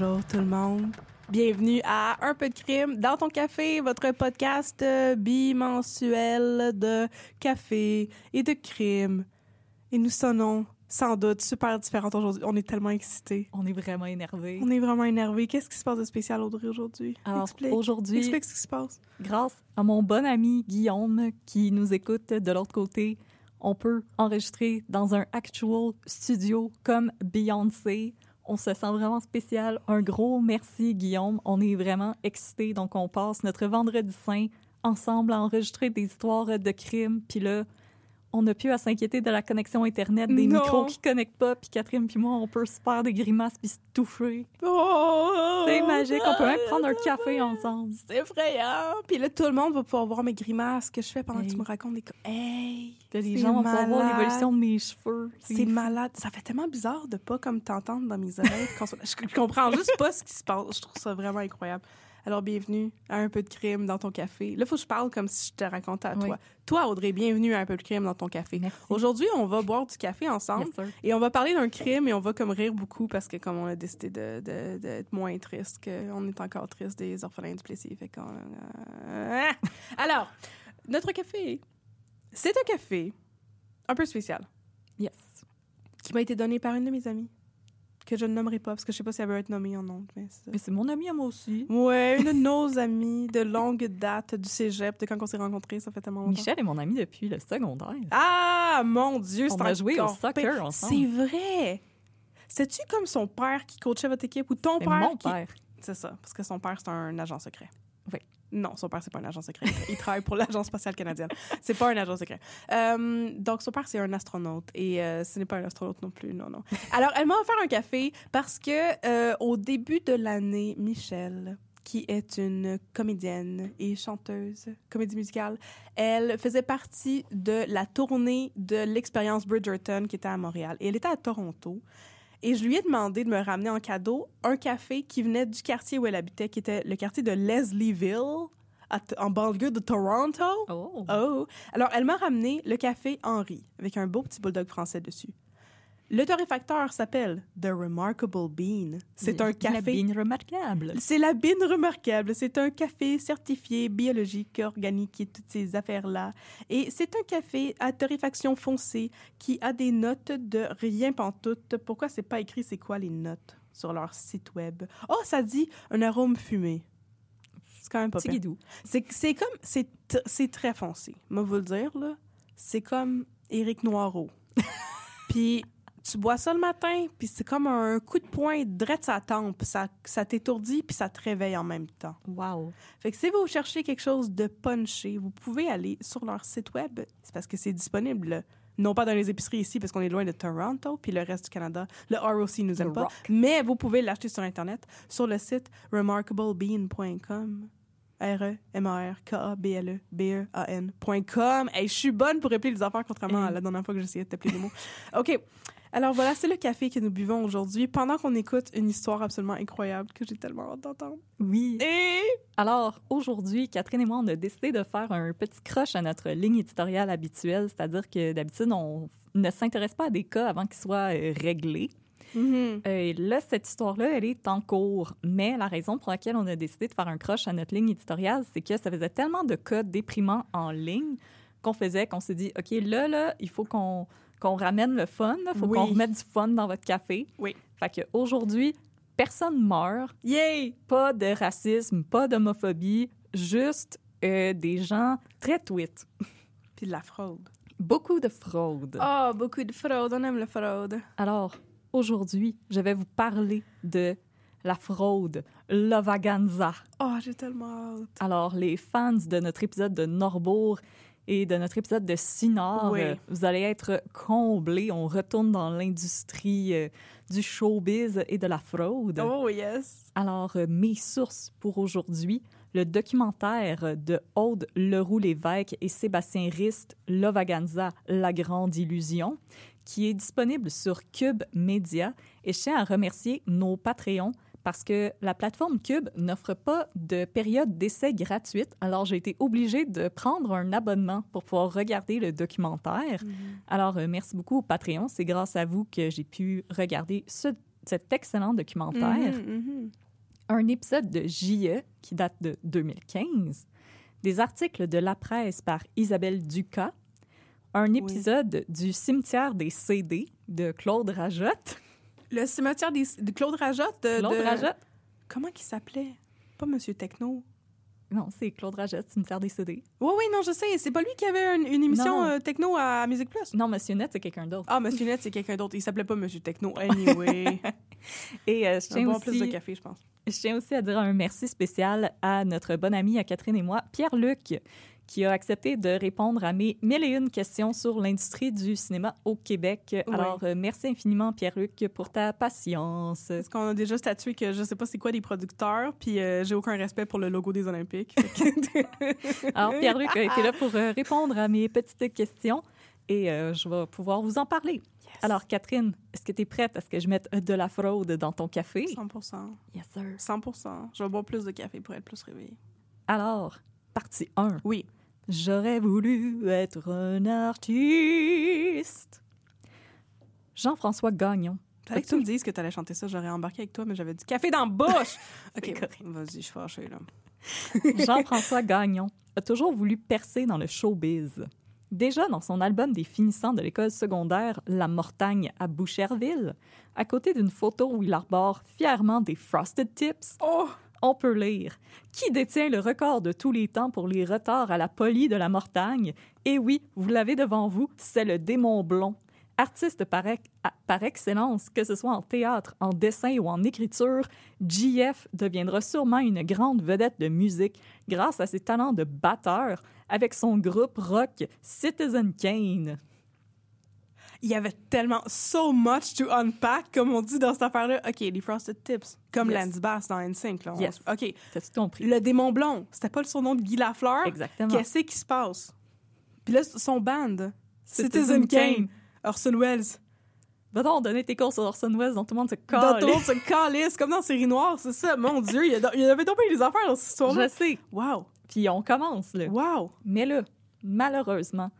Bonjour tout le monde. Bienvenue à Un peu de crime dans ton café, votre podcast euh, bimensuel de café et de crime. Et nous sonnons sans doute super différentes aujourd'hui. On est tellement excités. On est vraiment énervé. On est vraiment énervés. Qu'est-ce qui se passe de spécial, Audrey, aujourd'hui? Alors, Explique. aujourd'hui- Explique ce qui se passe. Grâce à mon bon ami Guillaume qui nous écoute de l'autre côté, on peut enregistrer dans un actual studio comme Beyoncé. On se sent vraiment spécial. Un gros merci, Guillaume. On est vraiment excités. Donc, on passe notre vendredi saint ensemble à enregistrer des histoires de crimes. Puis là, on n'a plus à s'inquiéter de la connexion Internet, des Non. micros qui connectent pas. Puis Catherine puis moi, on peut se faire des grimaces puis se toucher. Oh! C'est magique. On peut même prendre un café ensemble. C'est effrayant. Puis là, tout le monde va pouvoir voir mes grimaces que je fais pendant que tu me racontes des... Hey! Puis les gens vont pouvoir voir l'évolution de mes cheveux. C'est malade. Ça fait tellement bizarre de pas comme t'entendre dans mes oreilles. je comprends juste pas ce qui se passe. Je trouve ça vraiment incroyable. Alors, bienvenue à Un peu de crime dans ton café. Là, il faut que je parle comme si je te racontais à toi. Oui. Toi, Audrey, bienvenue à Un peu de crime dans ton café. Aujourd'hui, on va boire du café ensemble et on va parler d'un crime et on va comme rire beaucoup parce que comme on a décidé de- de- d'être moins triste, qu'on est encore triste des orphelins du Plessis. Fait qu'on... euh, Alors, notre café, c'est un café un peu spécial Yes. qui m'a été donné par une de mes amies, que je ne nommerai pas, parce que je sais pas si elle veut être nommée en nom. Mais c'est- mon ami à moi aussi. ouais, une de nos amies de longue date du cégep, de quand on s'est rencontrés, ça fait tellement longtemps. Michel est mon ami depuis le secondaire. Ah, mon Dieu, On c'est a joué au soccer ensemble. C'est vrai! C'était-tu comme son père qui coachait votre équipe ou ton père? mon qui- père. C'est ça, parce que son père, c'est un agent secret. Oui. Non, son père, c'est pas un agent secret. Il travaille pour l'Agence spatiale canadienne. C'est pas un agent secret. Euh, donc, son père, c'est un astronaute. Et euh, ce n'est pas un astronaute non plus, non, non. Alors, elle m'a offert un café parce que euh, au début de l'année, Michel, qui est une comédienne et chanteuse, comédie musicale, elle faisait partie de la tournée de l'expérience Bridgerton qui était à Montréal. Et elle était à Toronto. Et je lui ai demandé de me ramener en cadeau un café qui venait du quartier où elle habitait, qui était le quartier de Leslieville, à en banlieue de Toronto. Oh. Oh! Alors, elle m'a ramené le café Henri, avec un beau petit bulldog français dessus. Le torréfacteur s'appelle The Remarkable Bean. C'est un La café... bine remarquable. C'est la bine remarquable. C'est un café certifié biologique, organique et toutes ces affaires-là. Et c'est un café à torréfaction foncée qui a des notes de rien pantoute. Pourquoi c'est pas écrit c'est quoi les notes sur leur site web? Oh, ça dit un arôme fumé. C'est quand même pas C'est. C'est c'est comme... C'est très foncé. Moi, vous le dire, là. C'est comme Éric Noireau. Puis tu bois ça le matin, puis c'est comme un coup de poing direct sa tempe. Ça, ça t'étourdit, puis ça te réveille en même temps. Wow. Fait que si vous cherchez quelque chose de punché, vous pouvez aller sur leur site web. C'est parce que c'est disponible Non pas dans les épiceries ici, parce qu'on est loin de Toronto, puis le reste du Canada. Le ROC nous aime Le pas. rock. Mais vous pouvez l'acheter sur Internet, sur le site remarkablebean.com. E R-E-M-A-R-K-A-B-L-E-B-E-A-N.com. Hey, je suis bonne pour appeler les affaires, contrairement à la dernière fois que j'essayais de t'appeler les mots. OK. Alors voilà, c'est le café que nous buvons aujourd'hui pendant qu'on écoute une histoire absolument incroyable que j'ai tellement hâte d'entendre. Oui. Et Alors, aujourd'hui, Catherine et moi, on a décidé de faire un petit croche à notre ligne éditoriale habituelle, c'est-à-dire que d'habitude, on ne s'intéresse pas à des cas avant qu'ils soient euh, réglés. Mhm. Euh, Et là, cette histoire-là, elle est en cours. Mais la raison pour laquelle on a décidé de faire un croche à notre ligne éditoriale, c'est que ça faisait tellement de cas déprimants en ligne qu'on faisait qu'on s'est dit, OK, là, là, il faut qu'on qu'on ramène le fun. Il faut Oui. qu'on remette du fun dans votre café. Oui. Fait qu'aujourd'hui, personne meurt. Yay! Pas de racisme, pas d'homophobie, juste euh, des gens très tweets. Puis de la fraude. Beaucoup de fraude. Oh, beaucoup de fraude. On aime la fraude. Alors, aujourd'hui, je vais vous parler de la fraude, l'ovaganza. Oh, j'ai tellement hâte. Alors, les fans de notre épisode de Norbourg et de notre épisode de Oui. euh, vous allez être comblés. On retourne dans l'industrie euh, du showbiz et de la fraude. Oh, yes. Alors, euh, mes sources pour aujourd'hui, le documentaire de Aude Leroux-Lévesque et Sébastien Rist, L'Ovaganza, La Grande Illusion, qui est disponible sur Cube Media. Et je tiens à remercier nos Patreons parce que la plateforme Cube n'offre pas de période d'essai gratuite. Alors, j'ai été obligée de prendre un abonnement pour pouvoir regarder le documentaire. Alors, euh, merci beaucoup aux Patreons. C'est grâce à vous que j'ai pu regarder ce- cet excellent documentaire Mhm, mhm. un épisode de JE qui date de 2015, des articles de La Presse par Isabelle Ducas, un épisode du Cimetière des CD de Claude Rajotte. Le cimetière des- de Claude Rajotte. De, Claude de- Rajotte? Comment il s'appelait? Pas Monsieur Techno. Non, c'est Claude Rajotte, Cimetière des CD. Oui, oui, non, je sais. C'est pas lui qui avait une, une émission Non, non. euh, techno à Musique Plus? Non, Monsieur Net, c'est quelqu'un d'autre. Ah, Monsieur Net, c'est quelqu'un d'autre. Il s'appelait pas Monsieur Techno. Anyway. Et euh, je, tiens bon plus de aussi, café, je pense. je tiens aussi à dire un merci spécial à notre bonne amie, à Catherine et moi, Pierre-Luc, qui a accepté de répondre à mes mille et une questions sur l'industrie du cinéma au Québec. Alors, euh, merci infiniment, Pierre-Luc, pour ta patience. Parce qu'on a déjà statué que je sais pas c'est quoi des producteurs, puis euh, j'ai aucun respect pour le logo des Olympiques. Alors, Pierre-Luc a été là pour euh, répondre à mes petites questions et euh, je vais pouvoir vous en parler. Alors, Catherine, est-ce que tu es prête à ce que je mette de la fraude dans ton café? 100 Yes, sir. 100 Je vais boire plus de café pour être plus réveillée. Alors, partie 1. Oui. J'aurais voulu être un artiste. Jean-François Gagnon. Fallait que tu me dises que tu allais chanter ça. J'aurais embarqué avec toi, mais j'avais du café dans la bouche. OK, vas-y, je suis fâchée, là. Jean-François Gagnon a toujours voulu percer dans le showbiz. Déjà dans son album des finissants de l'école secondaire La Mortagne à Boucherville, à côté d'une photo où il arbore fièrement des Frosted Tips, Oh! On peut lire Qui détient le record de tous les temps pour les retards à la polie de la Mortagne? Et oui, vous l'avez devant vous, c'est le démon blond. Artiste par, à- par excellence, que ce soit en théâtre, en dessin ou en écriture, JF deviendra sûrement une grande vedette de musique grâce à ses talents de batteur avec son groupe rock Citizen Kane. Il y avait tellement so much to unpack, comme on dit dans cette affaire-là. OK, les Frosted Tips, comme Yes. Lance Bass dans NSYNC. Là, on- Yes. OK, T'as-tu compris? le démon blond, c'était pas le surnom de Guy Lafleur. Exactement. Qu'est-ce qui se passe? Puis là, son band, Citizen Kane, Orson Welles. Va donc donner tes cours sur Orson Welles dont tout le monde se Dans tout le monde se calisse, comme dans Série Noire, c'est ça. Mon Dieu, il y, avait donc bien des affaires dans cette histoire-là. Je sais. Wow! Puis on commence, là. Wow! Mais là, malheureusement,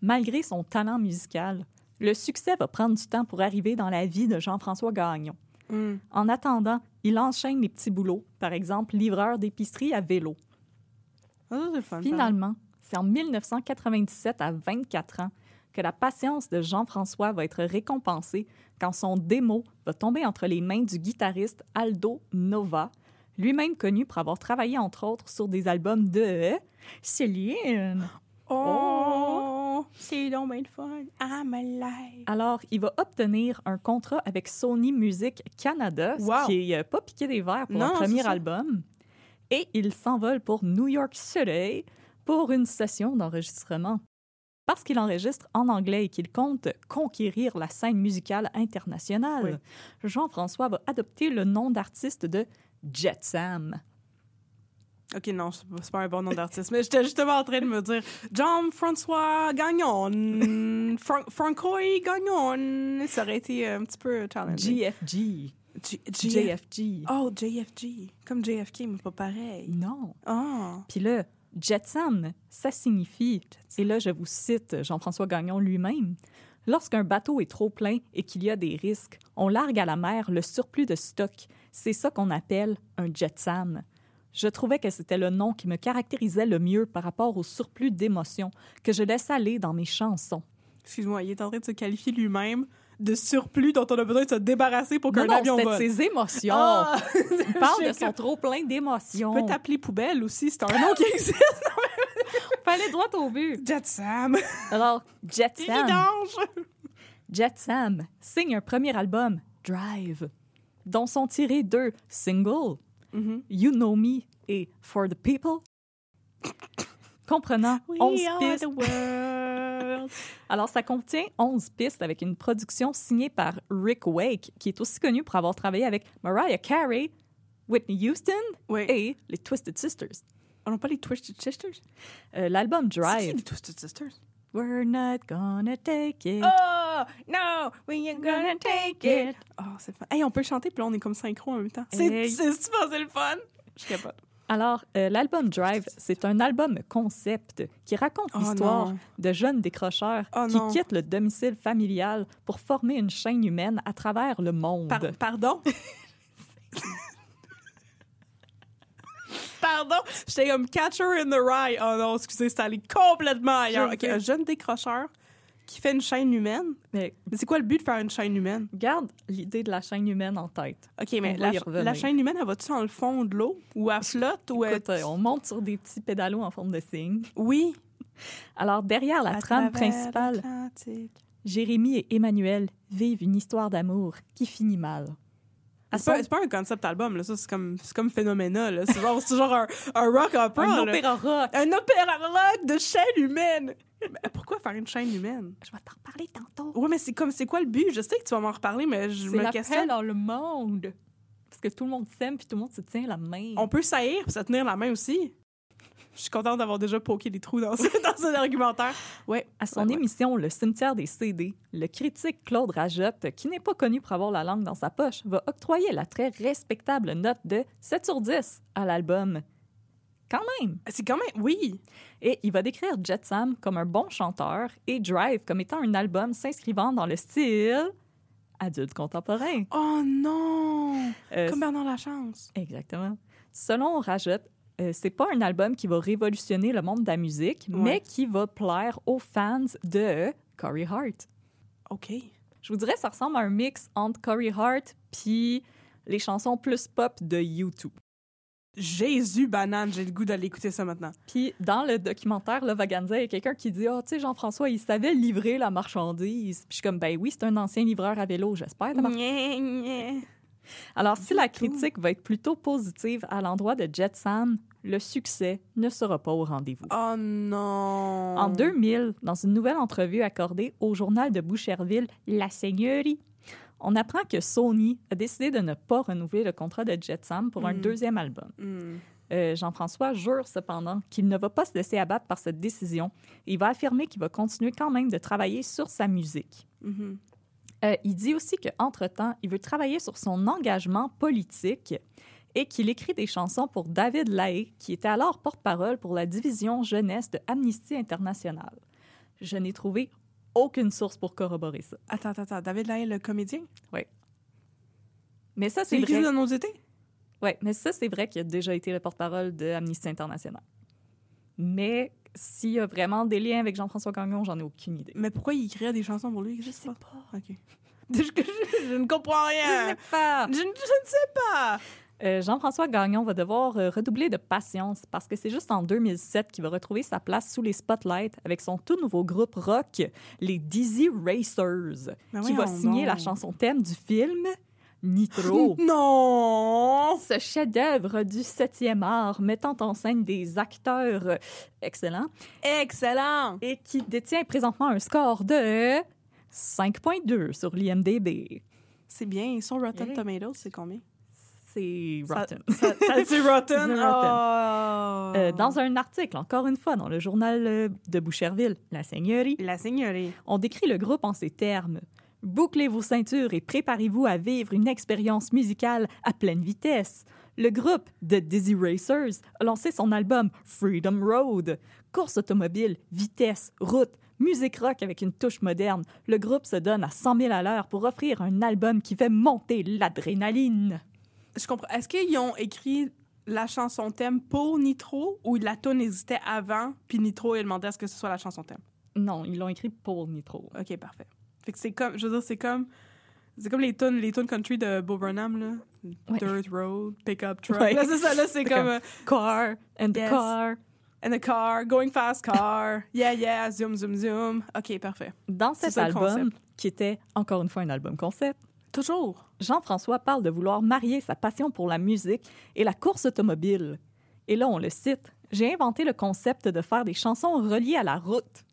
malgré son talent musical, le succès va prendre du temps pour arriver dans la vie de Jean-François Gagnon. Hmm. En attendant, il enchaîne les petits boulots, par exemple livreur d'épicerie à vélo. Ah, fun. Finalement, c'est en 1997, à 24 ans, que la patience de Jean-François va être récompensée quand son démo va tomber entre les mains du guitariste Aldo Nova, lui-même connu pour avoir travaillé entre autres sur des albums de Céline. Oh! C'est donc bien le fun. I'm alive. Alors, il va obtenir un contrat avec Sony Music Canada, ce qui est pas piqué des verres pour Non, un premier album. Et il s'envole pour New York City pour une session d'enregistrement. Parce qu'il enregistre en anglais et qu'il compte conquérir la scène musicale internationale, Jean-François va adopter le nom d'artiste de Jet Sam. Ok, non, c'est pas- pas un bon nom d'artiste, mais j'étais justement en train de me dire Jean-François Gagnon, Fran Francois Gagnon. Ça aurait été un petit peu challenging. JFG. G- JFG. Oh, JFG. Comme JFK, mais pas pareil. Non. Ah. Puis là, Jetsam, ça signifie, et là je vous cite Jean-François Gagnon lui-même, lorsqu'un bateau est trop plein et qu'il y a des risques, on largue à la mer le surplus de stock. C'est ça qu'on appelle un Jetsam. Je trouvais que c'était le nom qui me caractérisait le mieux par rapport au surplus d'émotions que je laisse aller dans mes chansons. Excuse-moi, il est en train de se qualifier lui-même de surplus dont on a besoin de se débarrasser pour qu'un avion c'était vole. ses émotions. Ah! Il parle de son trop plein d'émotions. Tu peux t'appeler poubelle aussi, c'est un nom qui existe. Fallait droit au but. Jet Sam. Alors, Jetsam. Vidange. Jet Sam signe un premier album, Drive, dont sont tirés deux singles, Mhm. You Know Me et For the People, comprenant 11 pistes. world. Alors, ça contient 11 pistes avec une production signée par Rick Wake, qui est aussi connu pour avoir travaillé avec Mariah Carey, Whitney Houston Oui. et les Twisted Sisters. On n'a pas les Twisted Sisters? Euh, L'album C'est Drive, les Twisted Sisters? We're not gonna take it. Oh, no, we ain't gonna take it. Oh, c'est fun. Hey, on peut chanter, puis là, on est comme synchro en même temps. C'est Hey. c'est super, c'est le fun. Je capote. Alors, euh, l'album Drive, c'est un album concept qui raconte Oh l'histoire de jeunes décrocheurs Oh qui non. quittent le domicile familial pour former une chaîne humaine à travers le monde. Par- pardon? Pardon? J'étais comme Catcher in the Rye. Oh non, excusez, c'est allé complètement ailleurs. Je Ok, un jeune décrocheur qui fait une chaîne humaine. Mais Mais c'est quoi le but de faire une chaîne humaine? garde l'idée de la chaîne humaine en tête. OK, mais la, chaîne humaine, elle va-tu dans le fond de l'eau? Ou elle flotte? Ou elle... Écoute, euh, on monte sur des petits pédalos en forme de cygne. Oui. Alors, derrière la À trame principale. Jérémy et Emmanuel vivent une histoire d'amour qui finit mal. À C'est pas, pas un concept album, là. Ça, c'est comme, comme Phénoména, là. C'est genre, un, un rock opera, un opéra rock. Un opéra rock de chaîne humaine. Mais pourquoi faire une chaîne humaine? Je vais t'en parler tantôt. Oui, mais c'est comme, c'est quoi le but? Je sais que tu vas m'en reparler, mais je C'est me la questionne. dans le monde. Parce que tout le monde s'aime puis tout le monde se tient la main. On peut saillir pour se tenir la main aussi. Je suis contente d'avoir déjà poké des trous dans, ce, dans cet argumentaire. Ouais. À son Ouais, ouais. émission Le cimetière des CD, le critique Claude Rajotte, qui n'est pas connu pour avoir la langue dans sa poche, va octroyer la très respectable note de 7 sur 10 à l'album. Quand même! C'est quand même, oui. Et il va décrire Jet Sam comme un bon chanteur et Drive comme étant un album s'inscrivant dans le style adulte contemporain. Oh non! Euh, Comme Bernard Lachance. Exactement. Selon Rajotte, euh, c'est pas un album qui va révolutionner le monde de la musique, Ouais. mais qui va plaire aux fans de Corey Hart. OK. Je vous dirais, ça ressemble à un mix entre Corey Hart puis les chansons plus pop de YouTube. Jésus banane, j'ai le goût d'aller écouter ça maintenant. Puis dans le documentaire, là, Vaganza, il y a quelqu'un qui dit « Ah, tu sais, Jean-François, il savait livrer la marchandise. » Puis je suis comme « Ben oui, c'est un ancien livreur à vélo, j'espère. Alors, si la critique va être plutôt positive à l'endroit de Jet Sam, le succès ne sera pas au rendez-vous. Oh non! En 2000, dans une nouvelle entrevue accordée au journal de Boucherville, La Seigneurie, on apprend que Sony a décidé de ne pas renouveler le contrat de Jet Sam pour un Mm. deuxième album. Hmm. Euh, Jean-François jure cependant qu'il ne va pas se laisser abattre par cette décision. Il va affirmer qu'il va continuer quand même de travailler sur sa musique. Mhm. Euh, il dit aussi qu'entre-temps, il veut travailler sur son engagement politique et qu'il écrit des chansons pour David Lahaye, qui était alors porte-parole pour la division jeunesse de Amnesty International. Je n'ai trouvé aucune source pour corroborer ça. Attends, attends, attends. David Lahaye, le comédien? Mais ça, C'est vrai. dans nos étés? Ouais, mais ça, c'est vrai qu'il a déjà été le porte-parole de Amnesty International. Mais s'il y a vraiment des liens avec Jean-François Gagnon, j'en ai aucune idée. Mais pourquoi il écrirait des chansons pour lui? Je sais pas. OK. Je, je- je ne comprends rien. pas. Je, ne- je ne sais pas. Euh, Jean-François Gagnon va devoir euh, redoubler de patience parce que c'est juste en 2007 qu'il va retrouver sa place sous les spotlights avec son tout nouveau groupe rock, les Dizzy Racers, Ben qui va signer la chanson thème du film Nitro. Non! Ce chef-d'œuvre du 7e art mettant en scène des acteurs euh, excellents Excellent! et qui détient présentement un score de 5.2 sur l'IMDB. C'est bien. Sur Rotten Hey. Tomatoes, c'est combien? C'est rotten. Ça, Rotten? Oh. Euh, dans un article, encore une fois, dans le journal euh, de Boucherville, La Seigneurie, La seigneurie. on décrit le groupe en ces termes. Bouclez vos ceintures et préparez-vous à vivre une expérience musicale à pleine vitesse. Le groupe The Dizzy Racers a lancé son album Freedom Road. Course automobile, vitesse, route, musique rock avec une touche moderne. Le groupe se donne à 100 000 à l'heure pour offrir un album qui fait monter l'adrénaline. Je comprends. Est-ce qu'ils ont écrit la chanson thème pour Nitro ou la tune existait avant, puis Nitro a demandé à ce que ce soit la chanson thème? Non, ils l'ont écrit pour Nitro. OK, parfait. Fait que c'est comme, je veux dire, c'est comme, c'est comme les tunes, les tunes country de Bo Burnham, là. Ouais. Dirt Road, Pickup Truck. Ouais. Là, c'est ça, là, c'est comme, comme- euh, Car and Yes. car. in a car, going fast car, yeah, yeah, zoom, zoom, zoom. OK, parfait. Dans cet album, qui était encore une fois un album concept, Toujours. Jean-François parle de vouloir marier sa passion pour la musique et la course automobile. Et là, on le cite. J'ai inventé le concept de faire des chansons reliées à la route.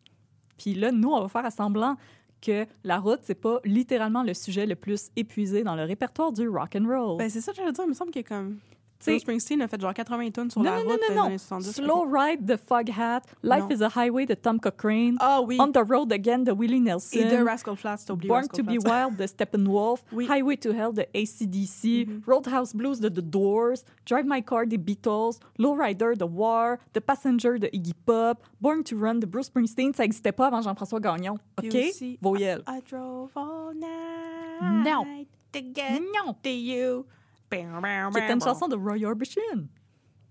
Puis là, nous, on va faire à semblant que la route, c'est pas littéralement le sujet le plus épuisé dans le répertoire du rock and roll. Ben, c'est ça que j'allais dire. Il me semble que comme. T'sais- Bruce Springsteen a fait genre 80 tonnes sur non, la non, route non, les non, non. 70. Slow Ride de Foghat, Life Non. is a Highway de Tom Cochrane, Ah oui. On the Road Again de Willie Nelson. Et de Rascal Flatts, t'as oublié Born Rascal to be. Wild de Steppenwolf, Oui. Highway to Hell de ACDC, Roadhouse Blues de The Doors, Drive My Car des Beatles, Lowrider de War, The Passenger de Iggy Pop, Born to Run de Bruce Springsteen. Ça n'existait pas avant Jean-François Gagnon. OK? Voyelle. I drove all night Non. to get Non! to you. Qui était une chanson de Roy Orbison.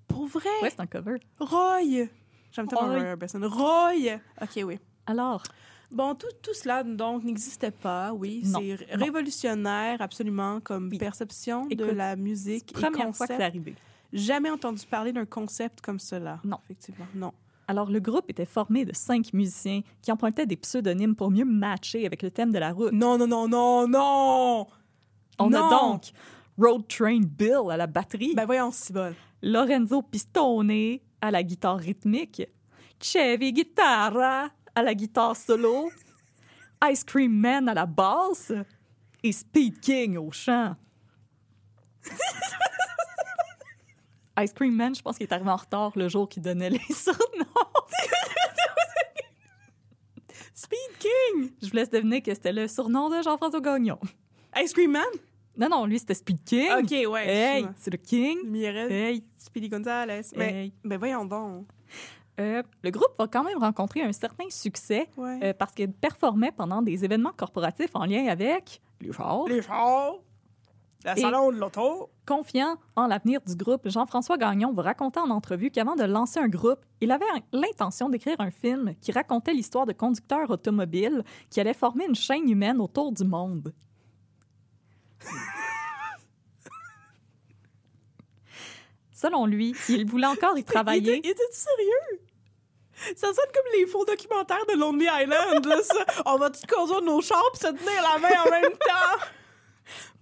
Pour vrai? Ouais, c'est un cover. Roy! J'aime tellement Roy. Orbison. Roy! OK, oui. Alors, Bon, tout, tout cela, donc, n'existait pas, oui. C'est révolutionnaire, absolument, comme perception de la musique et première fois que c'est concept. arrivé. Jamais entendu parler d'un concept comme cela. Non. Effectivement, non. Alors, le groupe était formé de cinq musiciens qui empruntaient des pseudonymes pour mieux matcher avec le thème de la route. Non, non, non, non, non! On non! a donc Road Train Bill à la batterie. Ben voyons, si bol. Lorenzo Pistone à la guitare rythmique, Chevy Guitarra à la guitare solo, Ice Cream Man à la basse et Speed King au chant. Ice Cream Man, je pense qu'il est arrivé en retard le jour qu'il donnait les surnoms. Speed King! Je vous laisse deviner que c'était le surnom de Jean-François Gagnon. Ice Cream Man? Non, non, lui, c'était Speed King. OK, ouais. Hey, excuse-moi. c'est le King. Mireille, Hey, Speedy Gonzalez. Mais, hey. ben voyons donc. Euh, le groupe va quand même rencontrer un certain succès Ouais. euh, parce qu'il performait pendant des événements corporatifs en lien avec les chars. Les chars! Le salon de l'auto! Confiant en l'avenir du groupe, Jean-François Gagnon va raconter en entrevue qu'avant de lancer un groupe, il avait l'intention d'écrire un film qui racontait l'histoire de conducteurs automobiles qui allaient former une chaîne humaine autour du monde. Selon lui, il voulait encore y Il travailler. il était sérieux? Ça sonne comme les faux documentaires de Lonely Island, là, ça. On va-tu conduire nos chars pis se tenir la main en même temps?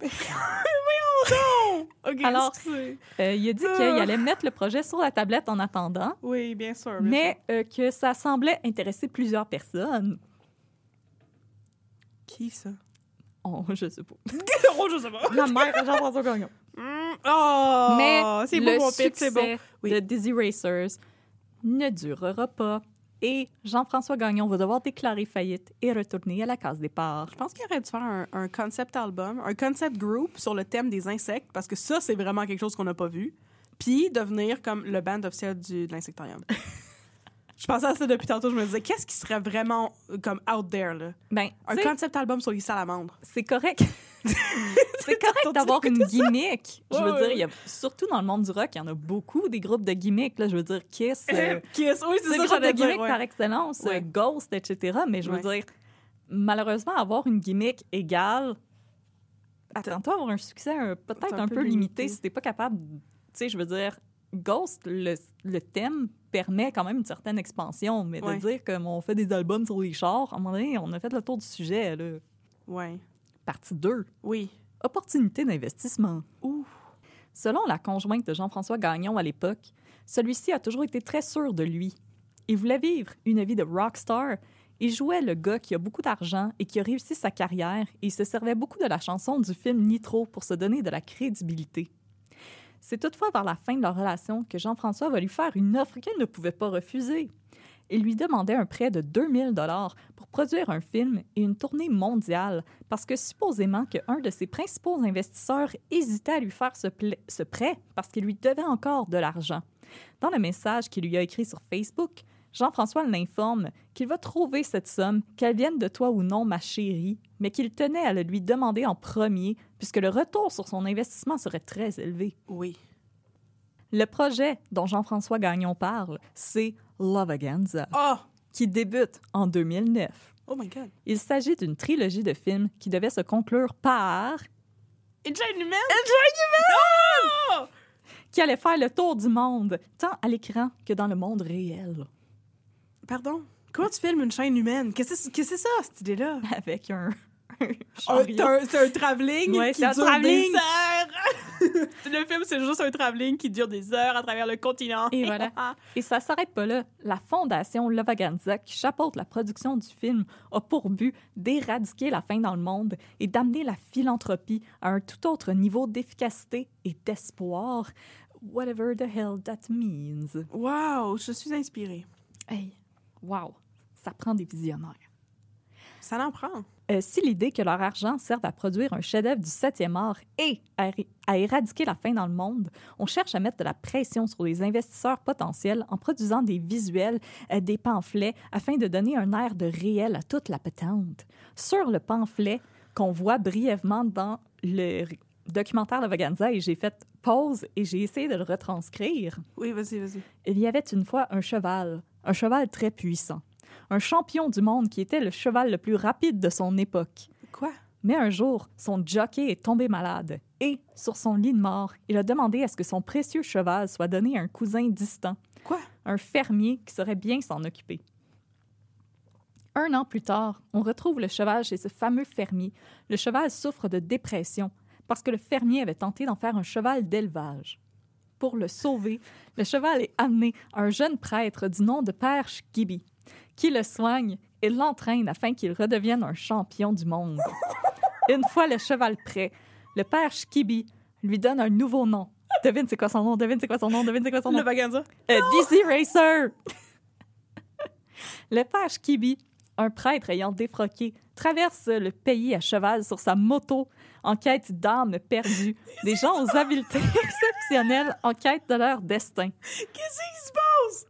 Mais voyons donc! OK, Alors. Euh, il a dit qu'il allait mettre le projet sur la tablette en attendant, Oui, bien sûr. bien mais euh, que ça semblait intéresser plusieurs personnes. Qui, ça? Oh, je sais pas. oh, je sais pas. La mère de Jean-François Gagnon. Oh! Mais c'est le beau, mon pit, c'est bon. Oui. de Dizzy Racers ne durera pas. Et Jean-François Gagnon va devoir déclarer faillite et retourner à la case départ. Je pense qu'il aurait dû faire un, un concept album, un concept group sur le thème des insectes, parce que ça, c'est vraiment quelque chose qu'on n'a pas vu. Puis devenir comme le band officiel du, de l'insectarium. je pensais à ça depuis tantôt. Je me disais, qu'est-ce qui serait vraiment euh, comme out there, là? Ben, Un concept album sur les salamandres. c'est correct. c'est correct d'avoir une gimmick. Je veux ouais, dire, il y a, surtout dans le monde du rock, il y en a beaucoup des groupes de gimmicks. Là, je veux dire, Kiss, euh, Kiss, oui, c'est ça groupe de j'allais dire. gimmick ouais. par excellence, Ouais. euh, Ghost, etc. Mais je veux dire, malheureusement, avoir une gimmick égale, attends-toi avoir un succès peut-être un un, peu peu limité. limité. si t'es pas capable. Tu sais, je veux dire, Ghost, le, le thème permet quand même une certaine expansion, mais Ouais. de dire qu'on fait des albums sur les chars, à un moment donné, on a fait le tour du sujet, là. Ouais. Partie 2. Oui. opportunité d'investissement. Ouh. Selon la conjointe de Jean-François Gagnon à l'époque, celui-ci a toujours été très sûr de lui. Il voulait vivre une vie de rockstar. Il jouait le gars qui a beaucoup d'argent et qui a réussi sa carrière et il se servait beaucoup de la chanson du film Nitro pour se donner de la crédibilité. C'est toutefois vers la fin de leur relation que Jean-François va lui faire une offre qu'elle ne pouvait pas refuser. Il lui demandait un prêt de 2000 dollars pour produire un film et une tournée mondiale parce que supposément qu'un de ses principaux investisseurs hésitait à lui faire ce, ce prêt parce qu'il lui devait encore de l'argent. Dans le message qu'il lui a écrit sur Facebook, Jean-François l'informe qu'il va trouver cette somme, qu'elle vienne de toi ou non, ma chérie, mais qu'il tenait à le lui demander en premier puisque le retour sur son investissement serait très élevé. Oui. Le projet dont Jean-François Gagnon parle, c'est Lovaganza, Oh! qui débute en 2009. Oh my God. Il s'agit d'une trilogie de films qui devait se conclure par humaine? Oh! qui allait faire le tour du monde, tant à l'écran que dans le monde réel, Pardon? Comment tu filmes une chaîne humaine? Qu'est-ce que c'est ça, cette idée-là? avec un, un Un-. C'est un, c'est un travelling Ouais, qui c'est un dure travelling. des heures. le film, c'est juste un travelling qui dure des heures à travers le continent. Et voilà. Et ça s'arrête pas là. La fondation Lovaganza, qui chapeaute la production du film, a pour but d'éradiquer la faim dans le monde et d'amener la philanthropie à un tout autre niveau d'efficacité et d'espoir. Whatever the hell that means. Wow, je suis inspirée. Hey, wow, ça prend des visionnaires. Ça en prend. Euh, si l'idée que leur argent serve à produire un chef-d'œuvre du 7e art et à, éradiquer la faim dans le monde, on cherche à mettre de la pression sur les investisseurs potentiels en produisant des visuels, euh, des pamphlets, afin de donner un air de réel à toute la patente. Sur le pamphlet qu'on voit brièvement dans le documentaire de Vaganza, et j'ai fait pause et j'ai essayé de le retranscrire, Oui, vas-y, vas-y. il y avait une fois un cheval, un cheval très puissant, un champion du monde qui était le cheval le plus rapide de son époque. Quoi? Mais un jour, son jockey est tombé malade et, sur son lit de mort, il a demandé à ce que son précieux cheval soit donné à un cousin distant, Quoi? un fermier qui saurait bien s'en occuper. Un an plus tard, on retrouve le cheval chez ce fameux fermier. Le cheval souffre de dépression parce que le fermier avait tenté d'en faire un cheval d'élevage. Pour le sauver, le cheval est amené à un jeune prêtre du nom de Père Shkibi, qui le soigne et l'entraîne afin qu'il redevienne un champion du monde. Une fois le cheval prêt, le Père Shkibi lui donne un nouveau nom. Devine c'est quoi son nom, devine c'est quoi son nom, devine c'est quoi son nom. Le Vaganza? Euh, DC Racer! le père Kibi, un prêtre ayant défroqué, traverse le pays à cheval sur sa moto en quête d'âmes perdues, des gens aux habiletés exceptionnelles en quête de leur destin. Qu'est-ce qui se passe?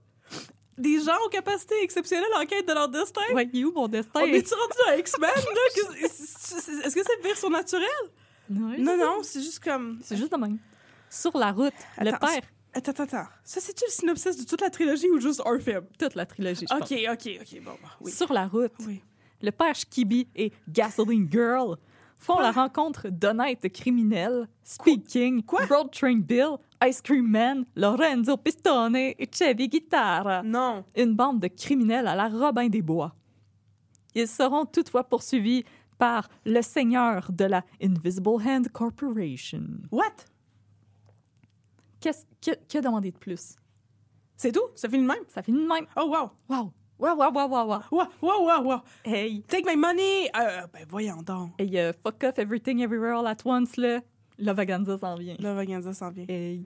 Des gens aux capacités exceptionnelles en quête de leur destin? Ouais, il est où mon destin? On est-tu rendu dans X-Men, là? Est-ce que c'est version naturelle? Ouais, Non, non, c'est juste comme... C'est juste de même. Sur la route, le père... Attends, attends, attends. Ça, c'est-tu le synopsis de toute la trilogie ou juste un film? Toute la trilogie, je OK, pense. OK, OK, bon, bah, oui. Sur la route, Oui. le père Kibi et Gasoline Girl font la rencontre d'honnêtes criminels, Speed King, Quoi? Road Train Bill, Ice Cream Man, Lorenzo Pistone et Chevy Guitarra. Non. Une bande de criminels à la Robin des Bois. Ils seront toutefois poursuivis par le seigneur de la Invisible Hand Corporation. What? Qu'est-ce que, que demander de plus? C'est tout? Ça finit de même? Ça finit de même. Oh, wow. Wow! Wow, wow, wow, wow, wow. Wow, wow, wow, wow. Hey! Take my money! Euh, ben, voyons donc. Hey, euh, fuck off everything everywhere all at once, là. La Vaganza s'en vient. Le Vaganza s'en vient. Hey.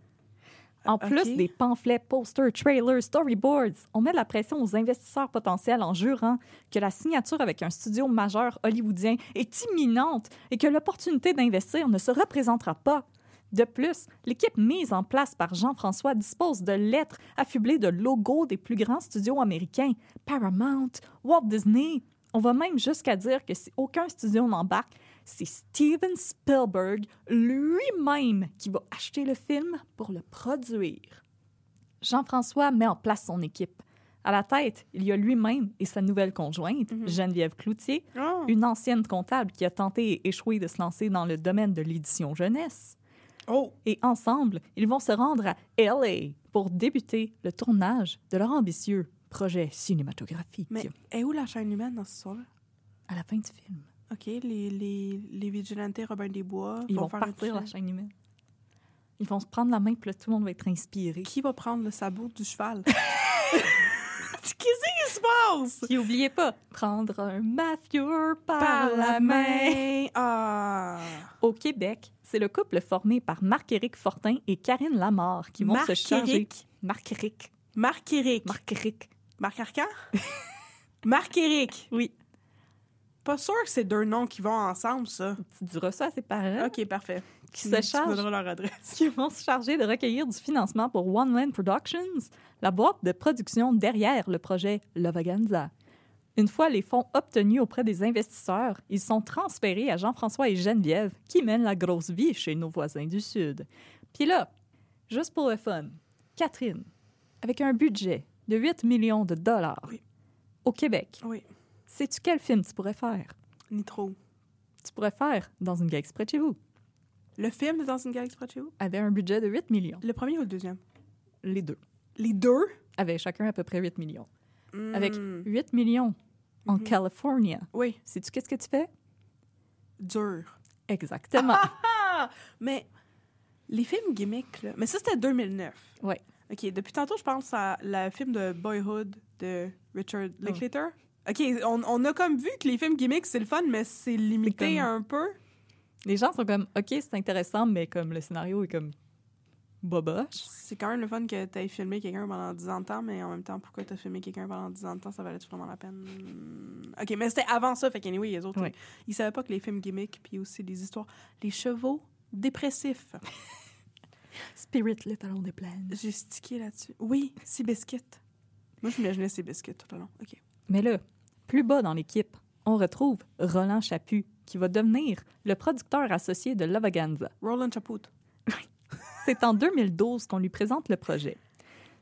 En Ok. plus des pamphlets, posters, trailers, storyboards, on met de la pression aux investisseurs potentiels en jurant que la signature avec un studio majeur hollywoodien est imminente et que l'opportunité d'investir ne se représentera pas. De plus, l'équipe mise en place par Jean-François dispose de lettres affublées de logos des plus grands studios américains, Paramount, Walt Disney. On va même jusqu'à dire que si aucun studio n'embarque, c'est Steven Spielberg lui-même qui va acheter le film pour le produire. Jean-François met en place son équipe. À la tête, il y a lui-même et sa nouvelle conjointe, Geneviève Cloutier, Oh. une ancienne comptable qui a tenté et échoué de se lancer dans le domaine de l'édition jeunesse. Oh. Et ensemble, ils vont se rendre à LA pour débuter le tournage de leur ambitieux projet cinématographique Mais est où la chaîne humaine dans ce soir-là? à la fin du film. OK, les, les, les vigilantes Robin des Bois Ils vont, faire partir la chaîne humaine. Ils vont se prendre la main, puis là, tout le monde va être inspiré. Qui va prendre le sabot du cheval? Qu'est-ce qui se passe? Puis oubliez pas, prendre un mafieux par, Par la main. Ah! Au Québec, c'est le couple formé par Marc-Éric Fortin et Karine Lamarre qui vont se charger... Marc-Éric? Marc-Éric. Marc-Éric. Marc-Éric. Marc Arcan? Marc-Éric. Oui. Pas sûr que c'est deux noms qui vont ensemble, ça. Tu diras ça à ses parents. OK, parfait. Qui Tu- se leur adresse. qui vont se charger de recueillir du financement pour One Land Productions, la boîte de production derrière le projet Lavaganza. Une fois les fonds obtenus auprès des investisseurs, ils sont transférés à Jean-François et Geneviève, qui mènent la grosse vie chez nos voisins du Sud. Puis là, juste pour le fun, Catherine, avec un budget de 8 millions de dollars Oui. au Québec, Oui, sais-tu quel film tu pourrais faire? ni trop. Tu pourrais faire dans une galaxie près de chez vous, Le film dans une galaxie près de chez vous? avec un budget de 8 millions. Le premier ou le deuxième? Les deux Les deux? avaient chacun à peu près 8 millions. Avec Hmm. 8 millions en Mhm. Californie, Oui, sais-tu qu'est-ce que tu fais? dur. Exactement. Ah! Mais les films gimmicks, là... Mais ça, c'était 2009. Ouais. OK, depuis tantôt, je pense à le film de Boyhood de Richard Linklater. OK, on, on a comme vu que les films gimmicks, c'est le fun, mais c'est limité comme- un peu. Les gens sont comme, OK, c'est intéressant, mais comme le scénario est comme boboche. C'est quand même le fun que tu aies filmé quelqu'un pendant 10 ans de temps, mais en même temps, pourquoi tu as filmé quelqu'un pendant 10 ans de temps, ça valait vraiment la peine? OK, mais c'était avant ça, fait qu'anyway, les autres, Ouais. ils, ils savaient pas que les films gimmicks, puis aussi les histoires, les chevaux dépressifs. Spirit Little on the Plan. J'ai stické là-dessus. Oui, Seabiscuit. Moi, je m'imaginais Seabiscuit tout le long. OK. Mais là, plus bas dans l'équipe, on retrouve Roland Chaput, qui va devenir le producteur associé de Lavaganza. Roland Chaput. C'est en 2012 qu'on lui présente le projet.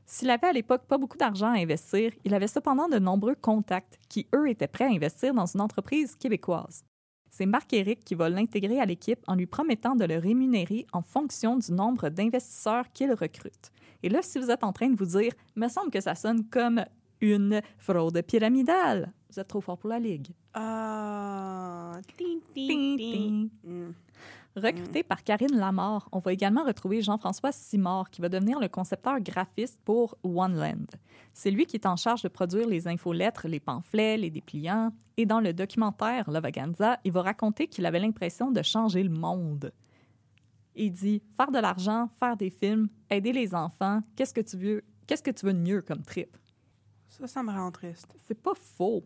S'il avait à l'époque pas beaucoup d'argent à investir, il avait cependant de nombreux contacts qui, eux, étaient prêts à investir dans une entreprise québécoise. C'est Marc-Éric qui va l'intégrer à l'équipe en lui promettant de le rémunérer en fonction du nombre d'investisseurs qu'il recrute. Et là, si vous êtes en train de vous dire, me semble que ça sonne comme une fraude pyramidale, vous êtes trop fort pour la ligue. Ah. Mm. Recruté par Karine Lamarre, on va également retrouver Jean-François Simard, qui va devenir le concepteur graphiste pour One Land. C'est lui qui est en charge de produire les infolettres, les pamphlets, les dépliants. Et dans le documentaire Lavaganza, il va raconter qu'il avait l'impression de changer le monde. Il dit faire de l'argent, faire des films, aider les enfants, qu'est-ce que tu veux, qu'est-ce que tu veux de mieux comme trip? Ça, ça me rend triste. C'est pas faux.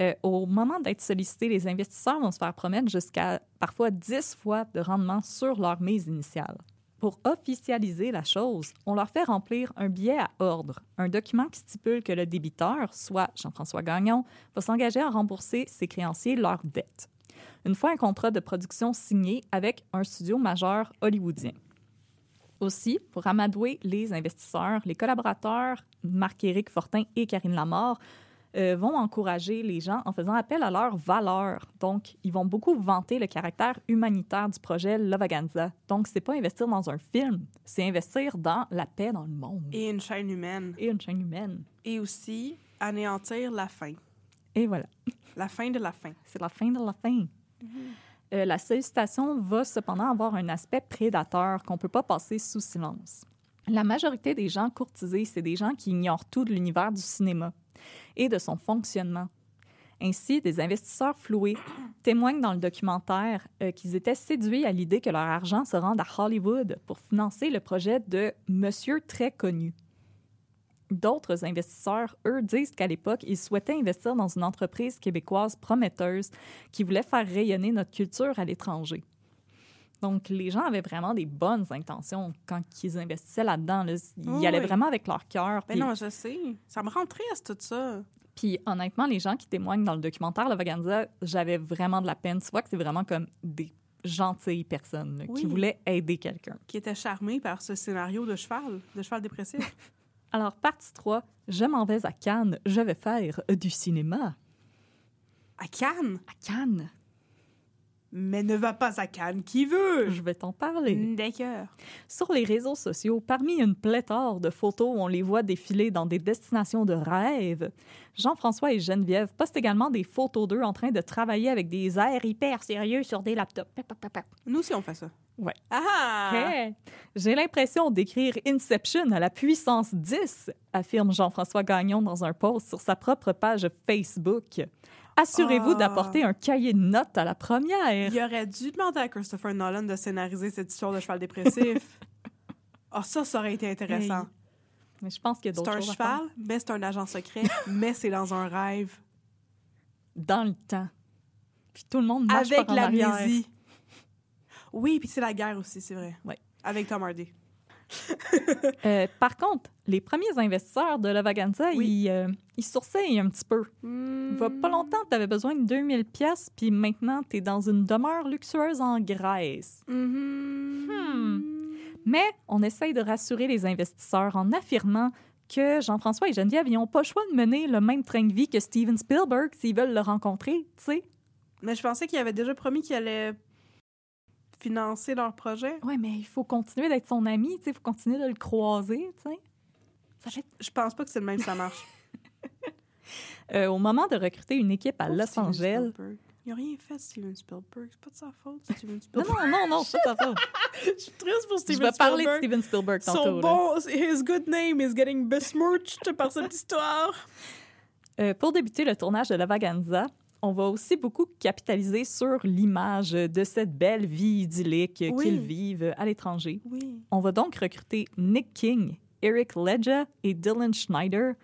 Euh, au moment d'être sollicité, les investisseurs vont se faire promettre jusqu'à parfois 10 fois de rendement sur leur mise initiale. Pour officialiser la chose, on leur fait remplir un billet à ordre, un document qui stipule que le débiteur, soit Jean-François Gagnon, va s'engager à rembourser ses créanciers leurs dettes. Une fois un contrat de production signé avec un studio majeur hollywoodien. Aussi, pour amadouer les investisseurs, les collaborateurs, Marc-Éric Fortin et Karine Lamarre, euh, vont encourager les gens en faisant appel à leurs valeurs. Donc, ils vont beaucoup vanter le caractère humanitaire du projet Lavaganza. Donc, c'est pas investir dans un film, c'est investir dans la paix dans le monde et, Et une chaîne humaine. une chaîne humaine. Et aussi, anéantir la fin. Et voilà, La fin de la fin. c'est la fin de la fin. Euh, la sollicitation va cependant avoir un aspect prédateur qu'on peut pas passer sous silence. La majorité des gens courtisés, c'est des gens qui ignorent tout de l'univers du cinéma et de son fonctionnement. Ainsi, des investisseurs floués témoignent dans le documentaire euh, qu'ils étaient séduits à l'idée que leur argent se rende à Hollywood pour financer le projet de Monsieur très connu. D'autres investisseurs, eux, disent qu'à l'époque, ils souhaitaient investir dans une entreprise québécoise prometteuse qui voulait faire rayonner notre culture à l'étranger. Donc, les gens avaient vraiment des bonnes intentions quand ils investissaient là-dedans. là. Ils Oui, allaient vraiment avec leur cœur. Ben puis- non, je sais. Ça me rend triste, tout ça. puis honnêtement, les gens qui témoignent dans le documentaire Le Vaganza, j'avais vraiment de la peine. Tu vois que c'est vraiment comme des gentilles personnes là, qui voulaient aider quelqu'un. Qui était charmé par ce scénario de cheval, de cheval dépressif. Alors, partie 3, je m'en vais à Cannes, je vais faire du cinéma. à Cannes? À Cannes? Mais ne va pas à Cannes qui veut? Je vais t'en parler. D'accord. Sur les réseaux sociaux, parmi une pléthore de photos où on les voit défiler dans des destinations de rêve, Jean-François et Geneviève postent également des photos d'eux en train de travailler avec des airs hyper sérieux sur des laptops. Nous aussi, on fait ça. Ouais. Ah! Hey, J'ai l'impression d'écrire Inception à la puissance 10, affirme Jean-François Gagnon dans un post sur sa propre page Facebook. Assurez-vous Ah. d'apporter un cahier de notes à la première. Il aurait dû demander à Christopher Nolan de scénariser cette histoire de cheval dépressif. Ah, ça, ça aurait été intéressant. Mais je pense qu'il y a C'est d'autres un choses à faire. cheval, mais c'est un agent secret, mais c'est dans un rêve. dans le temps. Puis tout le monde marche Avec l'amnésie. Oui, puis c'est la guerre aussi, c'est vrai. Ouais. Avec Tom Hardy. Euh, par contre, les premiers investisseurs de la Vaganza, Oui. ils, euh, ils sourcillent un petit peu. Il va pas longtemps, tu avais besoin de 2000 pièces, puis maintenant, tu es dans une demeure luxueuse en Grèce. Mhm. Hmm. Mais on essaye de rassurer les investisseurs en affirmant que Jean-François et Geneviève n'ont pas le choix de mener le même train de vie que Steven Spielberg s'ils veulent le rencontrer, tu sais. Mais je pensais qu'il avait déjà promis qu'il allait financer leur projet. Ouais, mais il faut continuer d'être son ami, tu sais, il faut continuer de le croiser, tu sais. Ça fait Je pense pas que c'est le même ça marche. Euh, au moment de recruter une équipe à Los Angeles. Spielberg. Il a rien fait, Steven Spielberg. C'est pas de sa faute, Steven Non, Spielberg. non, non, non, c'est pas ça. Je suis triste pour Je Steven vais parler de Spielberg. Steven Spielberg tantôt. Son bon, his good name is getting besmirched par cette histoire. Euh, pour débuter le tournage de La Vaganza, on va aussi beaucoup capitaliser sur l'image de cette belle vie idyllique Oui. qu'ils vivent à l'étranger. Oui. On va donc recruter Nick King, Eric Ledger et Dylan Schneider,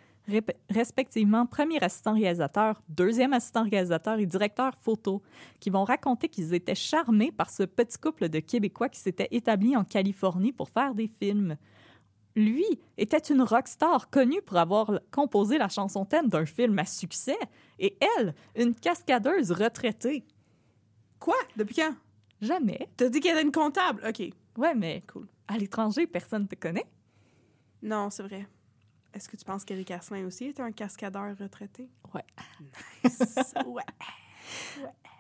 respectivement premier assistant réalisateur, deuxième assistant réalisateur et directeur photo, qui vont raconter qu'ils étaient charmés par ce petit couple de Québécois qui s'était établi en Californie pour faire des films. Lui était une rockstar connue pour avoir composé la chanson thème d'un film à succès, et elle, une cascadeuse retraitée. Quoi? Depuis quand? Jamais. T'as dit qu'elle était une comptable? OK. Ouais, mais Cool. à l'étranger, personne ne te connaît. Non, c'est vrai. Est-ce que tu penses qu'Éric Asselin aussi était un cascadeur retraité? Ouais. Nice. ouais.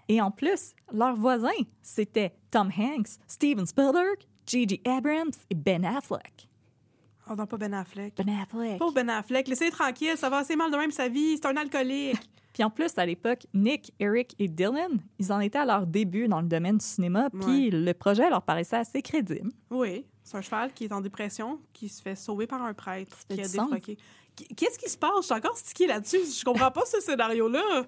Et en plus, leurs voisins, c'était Tom Hanks, Steven Spielberg, J.J. Abrams et Ben Affleck. Oh non, pas Ben Affleck. Ben Affleck. Pauvre Ben Affleck, laissez tranquille, ça va assez mal de même sa vie, c'est un alcoolique. Puis en plus, à l'époque, Nick, Eric et Dylan, ils en étaient à leur début dans le domaine du cinéma, puis le projet leur paraissait assez crédible. Oui, c'est un cheval qui est en dépression, qui se fait sauver par un prêtre, qui a défroqué. Qu- Qu'est-ce qui se passe? Je suis encore stické là-dessus. Je comprends pas ce scénario-là.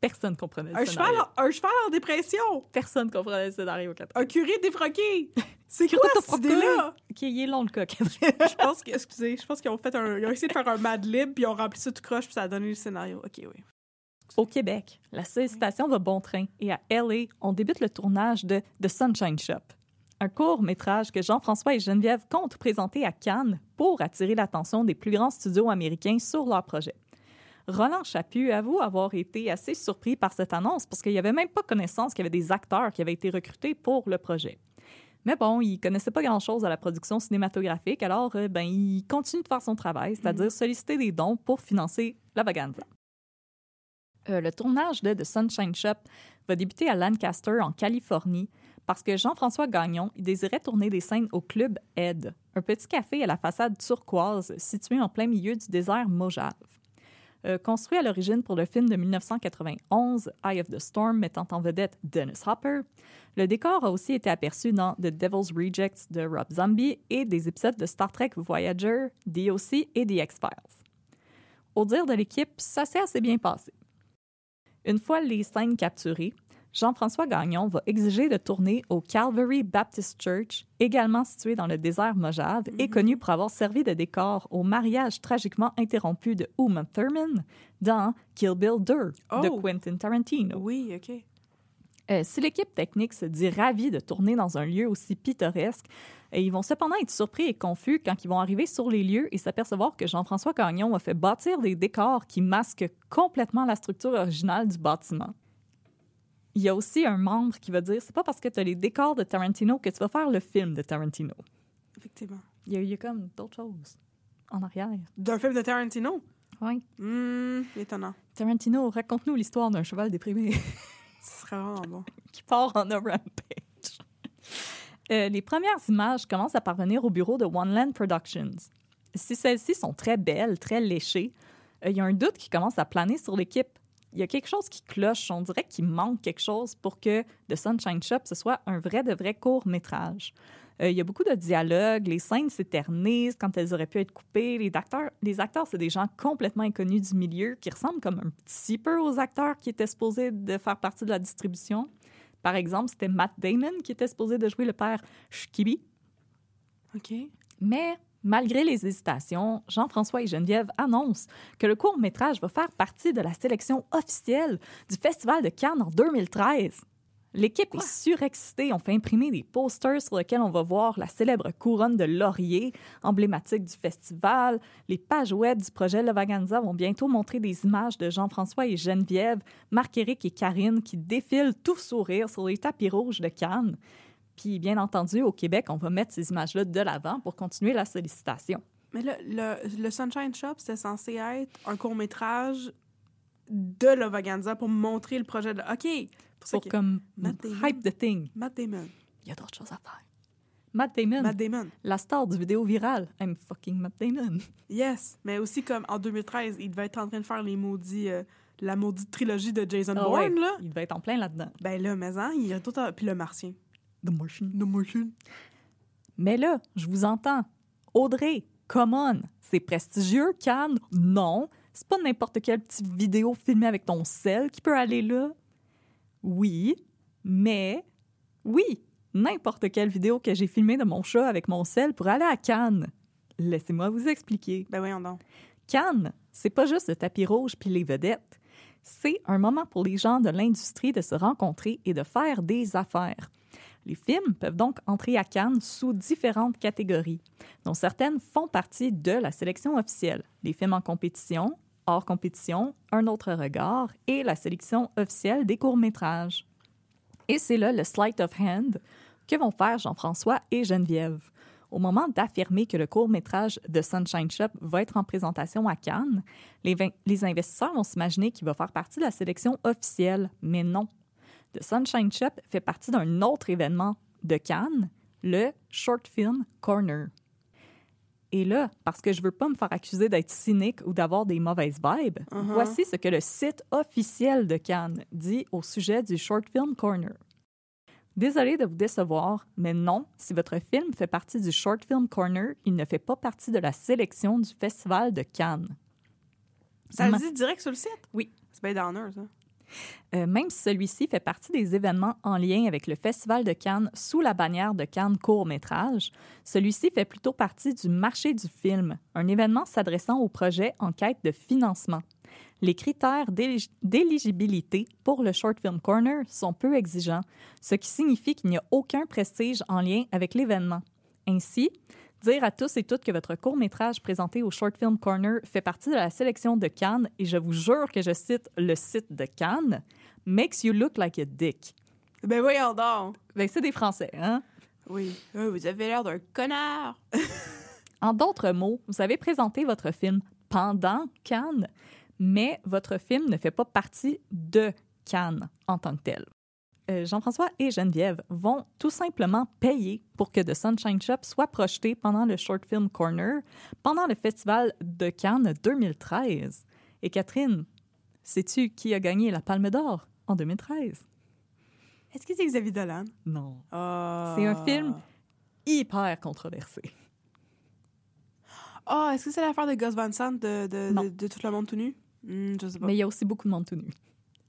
Personne comprenait le Un cheval, scénario. en- un cheval en dépression. Personne comprenait le scénario. Un curé défroqué. C'est quoi cette idée-là? OK, il est long le Catherine. Je pense que, excusez, je pense qu'ils ont fait un, ils ont essayé de faire un Mad Lib, puis ils ont rempli ça tout croche, puis ça a donné le scénario. OK, oui. Au Québec, la sollicitation va bon train et à LA, on débute le tournage de The Sunshine Shop, un court métrage que Jean-François et Geneviève comptent présenter à Cannes pour attirer l'attention des plus grands studios américains sur leur projet. Roland Chaput avoue avoir été assez surpris par cette annonce parce qu'il n'y avait même pas connaissance qu'il y avait des acteurs qui avaient été recrutés pour le projet. Mais bon, il connaissait pas grand-chose à la production cinématographique, alors euh, ben, il continue de faire son travail, c'est-à-dire solliciter des dons pour financer la Vaganza. Euh, le tournage de The Sunshine Shop va débuter à Lancaster, en Californie, parce que Jean-François Gagnon il désirait tourner des scènes au Club Ed, un petit café à la façade turquoise situé en plein milieu du désert Mojave. Euh, construit à l'origine pour le film de 1991, Eye of the Storm, mettant en vedette Dennis Hopper, le décor a aussi été aperçu dans The Devil's Rejects de Rob Zombie et des épisodes de Star Trek Voyager, DOC et The X-Files. Au dire de l'équipe, ça s'est assez bien passé. Une fois les scènes capturées, Jean-François Gagnon va exiger de tourner au Calvary Baptist Church, également situé dans le désert Mojave et connu pour avoir servi de décor au mariage tragiquement interrompu de Uma Thurman dans Kill Bill 2 de Oh! Quentin Tarantino. Oui, OK. Euh, si l'équipe technique se dit ravie de tourner dans un lieu aussi pittoresque, euh, ils vont cependant être surpris et confus quand ils vont arriver sur les lieux et s'apercevoir que Jean-François Gagnon a fait bâtir des décors qui masquent complètement la structure originale du bâtiment. Il y a aussi un membre qui va dire c'est pas parce que tu as les décors de Tarantino que tu vas faire le film de Tarantino. Effectivement. Il y a, il y a comme d'autres choses en arrière. D'un film de Tarantino? Oui. Hum, étonnant. Tarantino, raconte-nous l'histoire d'un cheval déprimé. Ce serait vraiment bon. qui part en un rampage. Euh, les premières images commencent à parvenir au bureau de One Land Productions. Si celles-ci sont très belles, très léchées, euh, il y a un doute qui commence à planer sur l'équipe. Il y a quelque chose qui cloche. On dirait qu'il manque quelque chose pour que The Sunshine Shop ce soit un vrai de vrai court métrage. Euh, il y a beaucoup de dialogues, les scènes s'éternisent quand elles auraient pu être coupées. Les acteurs, les acteurs c'est des gens complètement inconnus du milieu qui ressemblent comme un petit peu aux acteurs qui étaient supposés de faire partie de la distribution. Par exemple, c'était Matt Damon qui était supposé de jouer le père Shkibi. OK. Mais malgré les hésitations, Jean-François et Geneviève annoncent que le court-métrage va faire partie de la sélection officielle du Festival de Cannes en 2013. L'équipe est surexcitée. On fait imprimer des posters sur lesquels on va voir la célèbre couronne de laurier, emblématique du festival. Les pages web du projet Levaganza vont bientôt montrer des images de Jean-François et Geneviève, Marc-Éric et Karine qui défilent tout sourire sur les tapis rouges de Cannes. Puis, bien entendu, au Québec, on va mettre ces images-là de l'avant pour continuer la sollicitation. Mais le, le, le Sunshine Shop, c'était censé être un court-métrage de Lovaganza pour montrer le projet de... OK. Pour, ça Pour que- comme Matt Damon. hype the thing. Matt Damon. Il y a d'autres choses à faire. Matt Damon, Matt Damon. la star du vidéo virale. I'm fucking Matt Damon. Yes. Mais aussi, comme en 2013, il devait être en train de faire les maudits... euh, la maudite trilogie de Jason Ah Bourne, ouais, là. Il devait être en plein là-dedans. Ben là, mais hein, il y a tout... un- Puis le Martien. The Martian. The Martian. Mais là, je vous entends. Audrey, come on. C'est prestigieux, Cannes? Non. C'est pas n'importe quelle petite vidéo filmée avec ton sel qui peut aller là. Oui, mais oui, n'importe quelle vidéo que j'ai filmée de mon chat avec mon sel pour aller à Cannes. Laissez-moi vous expliquer. Ben voyons donc. Cannes, c'est pas juste le tapis rouge puis les vedettes. C'est un moment pour les gens de l'industrie de se rencontrer et de faire des affaires. Les films peuvent donc entrer à Cannes sous différentes catégories, dont certaines font partie de la sélection officielle. Les films en compétition, hors compétition, un autre regard et la sélection officielle des courts-métrages. Et c'est là le sleight of hand que vont faire Jean-François et Geneviève. Au moment d'affirmer que le court-métrage de Sunshine Shop va être en présentation à Cannes, les, les investisseurs vont s'imaginer qu'il va faire partie de la sélection officielle, mais non. The Sunshine Shop fait partie d'un autre événement de Cannes, le Short Film Corner. Et là, parce que je veux pas me faire accuser d'être cynique ou d'avoir des mauvaises vibes, voici ce que le site officiel de Cannes dit au sujet du Short Film Corner. Désolé de vous décevoir, mais non, si votre film fait partie du Short Film Corner, il ne fait pas partie de la sélection du Festival de Cannes. Ça le dit direct sur le site? Oui. C'est bien downer, ça. Euh, même si celui-ci fait partie des événements en lien avec le Festival de Cannes sous la bannière de Cannes court-métrage, celui-ci fait plutôt partie du marché du film, un événement s'adressant aux projets en quête de financement. Les critères d'élig- d'éligibilité pour le Short Film Corner sont peu exigeants, ce qui signifie qu'il n'y a aucun prestige en lien avec l'événement. Ainsi, dire à tous et toutes que votre court-métrage présenté au Short Film Corner fait partie de la sélection de Cannes, et je vous jure que je cite le site de Cannes, makes you look like a dick. Ben voyons donc. Ben, c'est des Français, hein? Oui. Euh, vous avez l'air d'un connard. En d'autres mots, vous avez présenté votre film pendant Cannes, mais votre film ne fait pas partie de Cannes en tant que tel. Euh, Jean-François et Geneviève vont tout simplement payer pour que The Sunshine Shop soit projeté pendant le Short Film Corner pendant le Festival de Cannes 2013. Et Catherine, sais-tu qui a gagné la Palme d'Or en 2013? Est-ce que c'est Xavier Dolan? Non. Ah. C'est un film hyper controversé. Ah, est-ce que c'est l'affaire de Gus Van Sant de, de, Non. de, de Tout le monde tout nu? Hmm, je sais pas. Mais il y a aussi beaucoup de monde tout nu.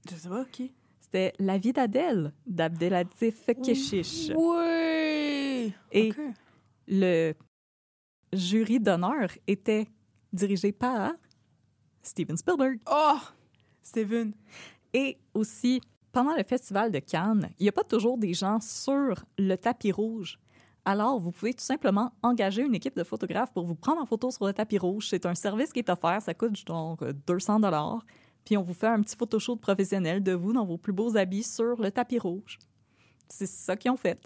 Je sais pas, qui? C'était La vie d'Adèle d'Abdelatif Keshish. Oui! Et le jury d'honneur était dirigé par Steven Spielberg. Oh! Steven. Et aussi, pendant le festival de Cannes, il n'y a pas toujours des gens sur le tapis rouge. Alors, vous pouvez tout simplement engager une équipe de photographes pour vous prendre en photo sur le tapis rouge. C'est un service qui est offert, ça coûte donc 200 dollars. Puis on vous fait un petit photoshoot professionnel de vous dans vos plus beaux habits sur le tapis rouge. C'est ça qu'ils ont fait.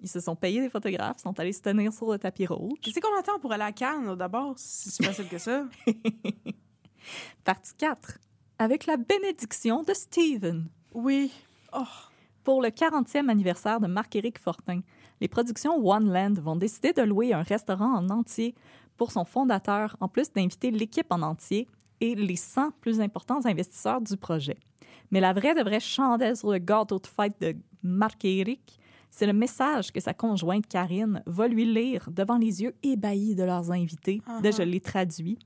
Ils se sont payés des photographes, sont allés se tenir sur le tapis rouge. Tu sais qu'on attend pour aller à Cannes, d'abord? C'est si facile que ça? Partie 4. Avec la bénédiction de Steven. Oui. Oh. Pour le 40e anniversaire de Marc-Éric Fortin, les productions One Land vont décider de louer un restaurant en entier pour son fondateur, en plus d'inviter l'équipe en entier et les 100 plus importants investisseurs du projet. Mais la vraie de vraie chandelle sur le gâteau de fête de Marc-Éric, c'est le message que sa conjointe Karine va lui lire devant les yeux ébahis de leurs invités. Là, je l'ai traduit.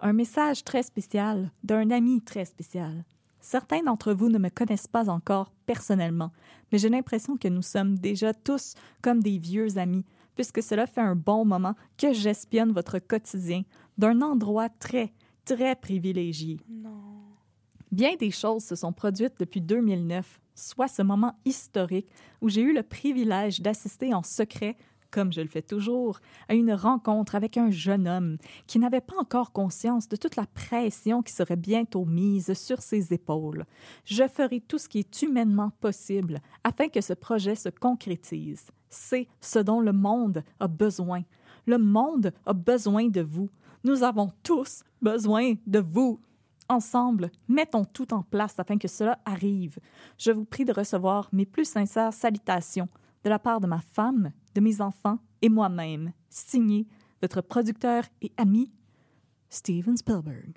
Un message très spécial d'un ami très spécial. Certains d'entre vous ne me connaissent pas encore personnellement, mais j'ai l'impression que nous sommes déjà tous comme des vieux amis, puisque cela fait un bon moment que j'espionne votre quotidien d'un endroit très, très privilégié. Bien des choses se sont produites depuis 2009, soit ce moment historique où j'ai eu le privilège d'assister en secret, comme je le fais toujours, à une rencontre avec un jeune homme qui n'avait pas encore conscience de toute la pression qui serait bientôt mise sur ses épaules. Je ferai tout ce qui est humainement possible afin que ce projet se concrétise. C'est ce dont le monde a besoin. Le monde a besoin de vous. Nous avons tous besoin de vous. Ensemble, mettons tout en place afin que cela arrive. Je vous prie de recevoir mes plus sincères salutations de la part de ma femme, de mes enfants et moi-même. Signé votre producteur et ami, Steven Spielberg.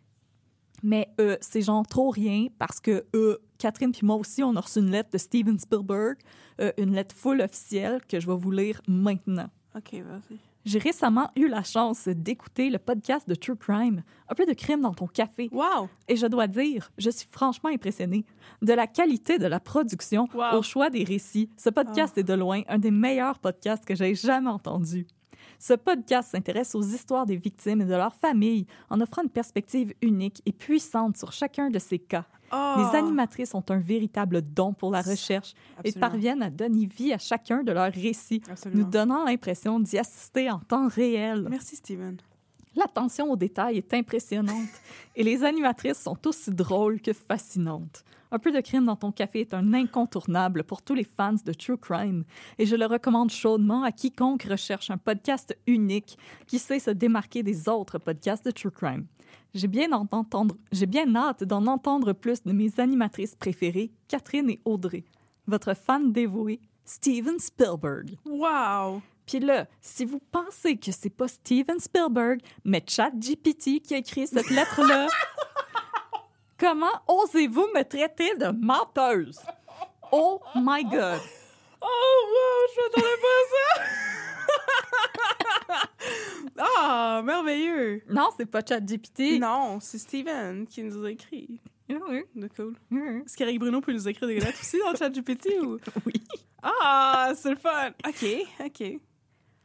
Mais euh, c'est genre trop rien parce que euh, Catherine puis moi aussi, on a reçu une lettre de Steven Spielberg, euh, une lettre full officielle que je vais vous lire maintenant. OK, vas-y. J'ai récemment eu la chance d'écouter le podcast de True Crime, un peu de crime dans ton café. Wow! Et je dois dire, je suis franchement impressionnée de la qualité de la production Wow. au choix des récits. Ce podcast est de loin un des meilleurs podcasts que j'ai jamais entendu. Ce podcast s'intéresse aux histoires des victimes et de leurs familles en offrant une perspective unique et puissante sur chacun de ces cas. Oh! Les animatrices ont un véritable don pour la recherche et parviennent à donner vie à chacun de leurs récits, Absolument. nous donnant l'impression d'y assister en temps réel. Merci, Steven. L'attention aux détails est impressionnante et les animatrices sont aussi drôles que fascinantes. Un peu de crime dans ton café est un incontournable pour tous les fans de True Crime et je le recommande chaudement à quiconque recherche un podcast unique qui sait se démarquer des autres podcasts de True Crime. J'ai bien, hâte d'en entendre plus de mes animatrices préférées, Catherine et Audrey. Votre fan dévoué, Steven Spielberg. Wow! Puis là, si vous pensez que c'est pas Steven Spielberg, mais ChatGPT qui a écrit cette lettre-là, comment osez-vous me traiter de menteuse? Oh my God! Oh, wow! Je m'attendais pas à ça! Ah, merveilleux! Non, c'est pas ChatGPT. Non, c'est Steven qui nous a écrit. Oui, De cool. oui. Est-ce qu'Eric Bruno peut nous écrire des lettres aussi dans le chat du petit ou? Oui. Ah, c'est le fun! OK, OK.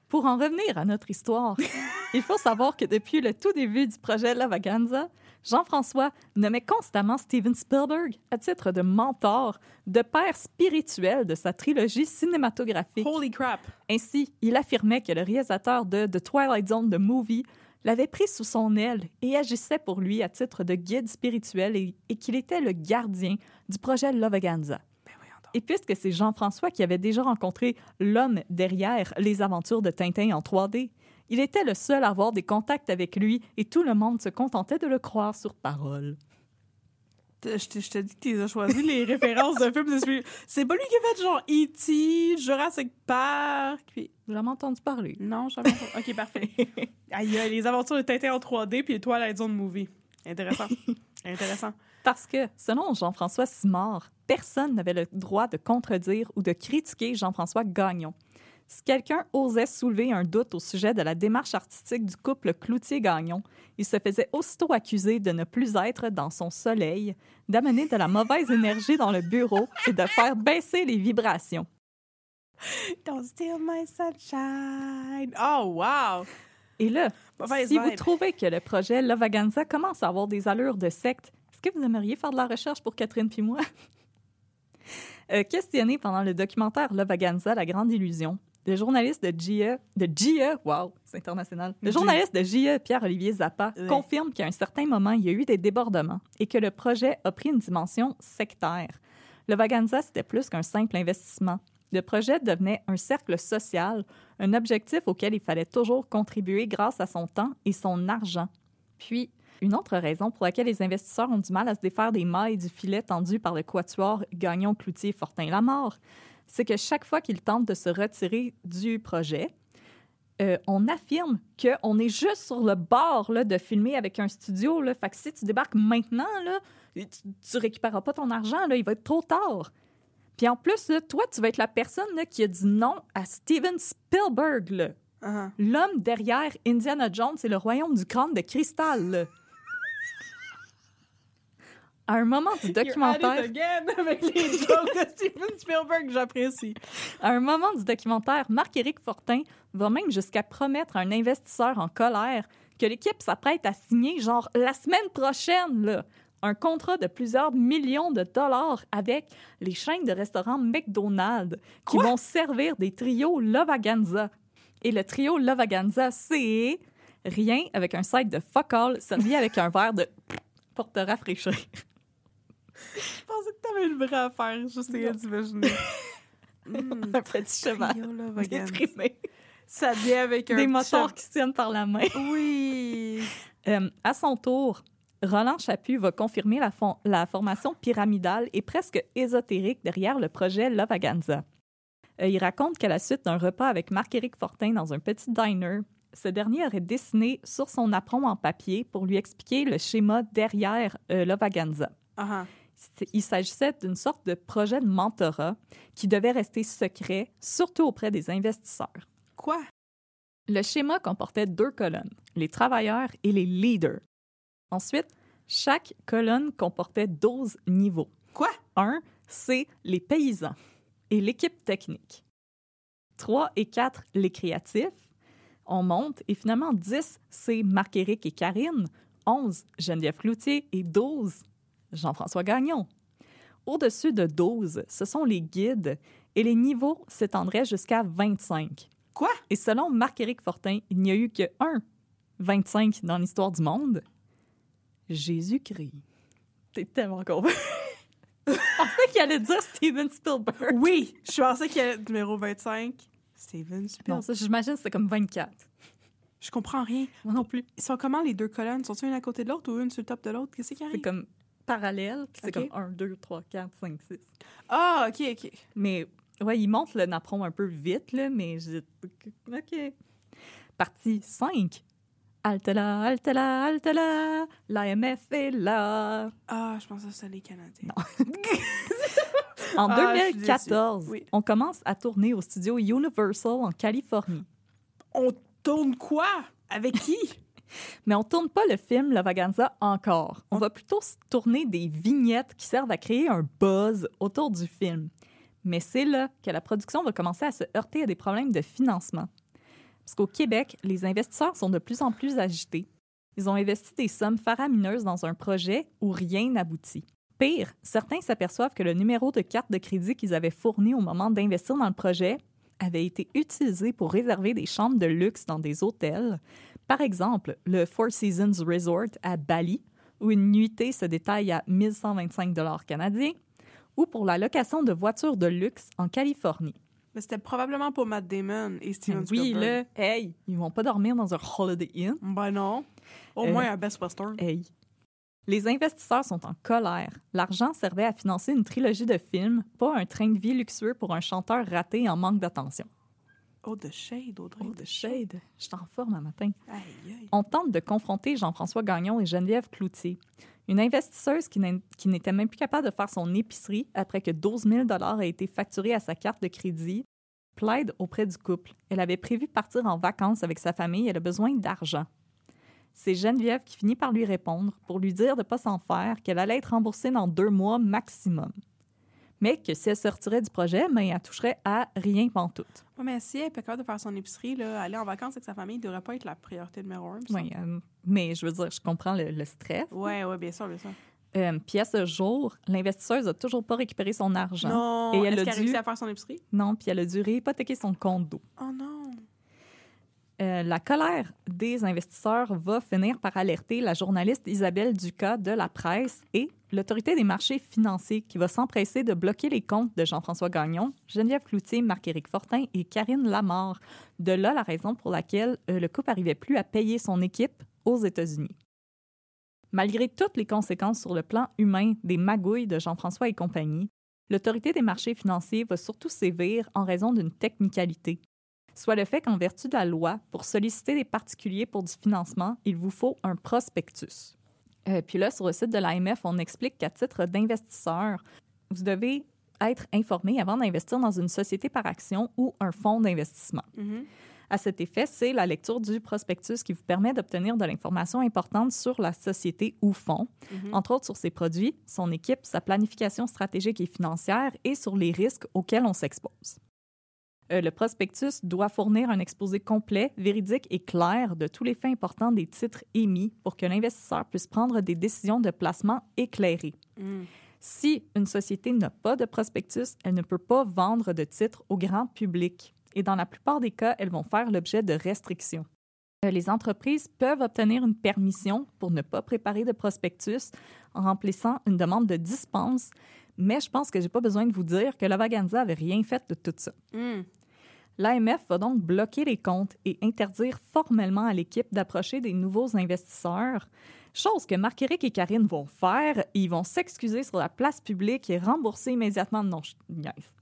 Pour en revenir à notre histoire, il faut savoir que depuis le tout début du projet Lavaganza, Jean-François nommait constamment Steven Spielberg à titre de mentor, de père spirituel de sa trilogie cinématographique. Holy crap! Ainsi, il affirmait que le réalisateur de The Twilight Zone The Movie l'avait pris sous son aile et agissait pour lui à titre de guide spirituel et, et qu'il était le gardien du projet Lavaganza. Et puisque c'est Jean-François qui avait déjà rencontré l'homme derrière les aventures de Tintin en 3D, il était le seul à avoir des contacts avec lui et tout le monde se contentait de le croire sur parole. Je te, je te dis que tu as choisi les références de films C'est pas lui qui a fait genre E.T., Jurassic Park, puis... Jamais entendu parler. Non, jamais. OK, parfait. Aïe, les aventures de Tintin en 3D puis les Twilight Zone Movie. Intéressant. Intéressant. Parce que, selon Jean-François Simard, personne n'avait le droit de contredire ou de critiquer Jean-François Gagnon. Si quelqu'un osait soulever un doute au sujet de la démarche artistique du couple Cloutier-Gagnon, il se faisait aussitôt accuser de ne plus être dans son soleil, d'amener de la mauvaise énergie dans le bureau et de faire baisser les vibrations. Don't steal my sunshine. Oh, wow! Et là, Mauvaise si vous trouvez que le projet Lavaganza commence à avoir des allures de secte, est-ce que vous aimeriez faire de la recherche pour Catherine puis moi? Euh, questionné pendant le documentaire Lavaganza, La Grande Illusion, le journaliste de GIE, de GIE, wow, c'est international, le G. journaliste de GIE, Pierre-Olivier Zappa, confirme qu'à un certain moment, il y a eu des débordements et que le projet a pris une dimension sectaire. Lavaganza, c'était plus qu'un simple investissement. Le projet devenait un cercle social, un objectif auquel il fallait toujours contribuer grâce à son temps et son argent. Puis, Une autre raison pour laquelle les investisseurs ont du mal à se défaire des mailles du filet tendu par le quatuor Gagnon, Cloutier, Fortin, Lamort, c'est que chaque fois qu'ils tentent de se retirer du projet, euh, on affirme qu'on est juste sur le bord là, de filmer avec un studio. Là. Fait que si tu débarques maintenant, là, tu, récupéreras pas ton argent, là, il va être trop tard. Puis en plus, là, toi, tu vas être la personne là, qui a dit non à Steven Spielberg. Uh-huh. l'homme derrière Indiana Jones et le royaume du crâne de cristal. À un moment du documentaire, avec les jokes de Steven Spielberg, j'apprécie. À un moment du documentaire, Marc-Éric Fortin va même jusqu'à promettre à un investisseur en colère que l'équipe s'apprête à signer, genre la semaine prochaine, là, un contrat de plusieurs millions de dollars avec les chaînes de restaurants McDonald's qui Quoi? vont servir des trios Lovaganza. Et le trio Lovaganza, c'est rien avec un side de fuck all servi avec un verre de pour te rafraîchir. Je pensais que t'avais une vraie affaire, j'essayais d'imaginer. Mm, un petit cheval déprimé. Ça vient avec un Des chev- qui se tiennent par la main. Oui. Euh, à son tour, Roland Chaput va confirmer la, fon- la formation pyramidale et presque ésotérique derrière le projet Lovaganza. Euh, il raconte qu'à la suite d'un repas avec Marc-Éric Fortin dans un petit diner, ce dernier aurait dessiné sur son apron en papier pour lui expliquer le schéma derrière euh, Lovaganza. Ah, C'est- Il s'agissait d'une sorte de projet de mentorat qui devait rester secret, surtout auprès des investisseurs. Quoi? Le schéma comportait deux colonnes, les travailleurs et les leaders. Ensuite, chaque colonne comportait 12 niveaux. Quoi? Un, c'est les paysans et l'équipe technique. 3 et 4, les créatifs. On monte. Et finalement, 10, c'est Marc-Éric et Karine. 11, Geneviève Cloutier. Et 12, Jean-François Gagnon. Au-dessus de 12, ce sont les guides et les niveaux s'étendraient jusqu'à 25. Quoi? Et selon Marc-Éric Fortin, il n'y a eu que un 25 dans l'histoire du monde. Jésus-Christ. T'es tellement con. Je pensais qu'il allait dire Steven Spielberg. Oui, je pensais qu'il y avait numéro 25. Steven Non, Spielberg. ça, j'imagine que c'est comme 24. Je comprends rien. Moi non plus. Ils sont comment les deux colonnes? Sont-ils une à côté de l'autre ou une sur le top de l'autre? Qu'est-ce qui C'est arrive? comme parallèle, puis c'est Ok. comme 1, 2, 3, 4, 5, 6. Ah, OK, OK. Mais ouais, il monte le napperon un peu vite, là, mais je... OK. Partie 5. Altela, Altela, Altela, l'AMF est là. Ah, je pensais que c'était les Canadiens. En Ah, je suis 2014, déçue. Oui. on commence à tourner au studio Universal en Californie. On tourne quoi? Avec qui? Mais on tourne pas le film La Vaganza encore. On va plutôt tourner des vignettes qui servent à créer un buzz autour du film. Mais c'est là que la production va commencer à se heurter à des problèmes de financement. Parce qu'au Québec, les investisseurs sont de plus en plus agités. Ils ont investi des sommes faramineuses dans un projet où rien n'aboutit. Pire, certains s'aperçoivent que le numéro de carte de crédit qu'ils avaient fourni au moment d'investir dans le projet avait été utilisé pour réserver des chambres de luxe dans des hôtels. Par exemple, le Four Seasons Resort à Bali, où une nuitée se détaille à 1125 dollars canadiens, ou pour la location de voitures de luxe en Californie. Mais c'était probablement pour Matt Damon et Steven oui, Spielberg. là, hey, ils vont pas dormir dans un Holiday Inn. Ben non. Au Euh, moins un Best Western. Hey. Les investisseurs sont en colère. L'argent servait à financer une trilogie de films, pas un train de vie luxueux pour un chanteur raté en manque d'attention. Oh, de Shade, Audrey. Oh, de shade. Je suis en forme un matin. Aïe, aïe. On tente de confronter Jean-François Gagnon et Geneviève Cloutier, une investisseuse qui n'était même plus capable de faire son épicerie après que 12 000 a été facturé à sa carte de crédit, plaide auprès du couple. Elle avait prévu partir en vacances avec sa famille et elle a besoin d'argent. C'est Geneviève qui finit par lui répondre pour lui dire de ne pas s'en faire, qu'elle allait être remboursée dans deux mois maximum. Mais que si elle se retirait du projet, ben, elle toucherait à rien pantoute. Ouais, mais si elle est pas capable de faire son épicerie, là, aller en vacances avec sa famille ne devrait pas être la priorité numéro un. Oui, euh, mais je veux dire, je comprends le- le stress. Ouais, ouais, bien sûr, bien sûr. Euh, puis à ce jour, l'investisseuse n'a toujours pas récupéré son argent. Non, Et elle est-ce a qu'elle a réussi à faire son épicerie? Non, puis elle a dû réhypothéquer son compte d'eau. Oh non. Euh, la colère des investisseurs va finir par alerter la journaliste Isabelle Ducas de la presse et l'autorité des marchés financiers qui va s'empresser de bloquer les comptes de Jean-François Gagnon, Geneviève Cloutier, Marc-Éric Fortin et Karine Lamar. De là la raison pour laquelle euh, le couple n'arrivait plus à payer son équipe aux États-Unis. Malgré toutes les conséquences sur le plan humain des magouilles de Jean-François et compagnie, l'autorité des marchés financiers va surtout sévir en raison d'une technicalité, soit le fait qu'en vertu de la loi, pour solliciter des particuliers pour du financement, il vous faut un prospectus. Euh, puis là, sur le site de l'AMF, on explique qu'à titre d'investisseur, vous devez être informé avant d'investir dans une société par action ou un fonds d'investissement. Mhm. À cet effet, c'est la lecture du prospectus qui vous permet d'obtenir de l'information importante sur la société ou fonds, Mhm. entre autres sur ses produits, son équipe, sa planification stratégique et financière et sur les risques auxquels on s'expose. Euh, le prospectus doit fournir un exposé complet, véridique et clair de tous les faits importants des titres émis pour que l'investisseur puisse prendre des décisions de placement éclairées. Mm. Si une société n'a pas de prospectus, elle ne peut pas vendre de titres au grand public. Et dans la plupart des cas, elles vont faire l'objet de restrictions. Euh, Les entreprises peuvent obtenir une permission pour ne pas préparer de prospectus en remplissant une demande de dispense, mais je pense que j'ai pas besoin de vous dire que la Vaganza avait rien fait de tout ça. Mm. L'AMF va donc bloquer les comptes et interdire formellement à l'équipe d'approcher des nouveaux investisseurs, chose que Marc-Éric et Karine vont faire. Ils vont s'excuser sur la place publique et rembourser immédiatement. Non, je niaise.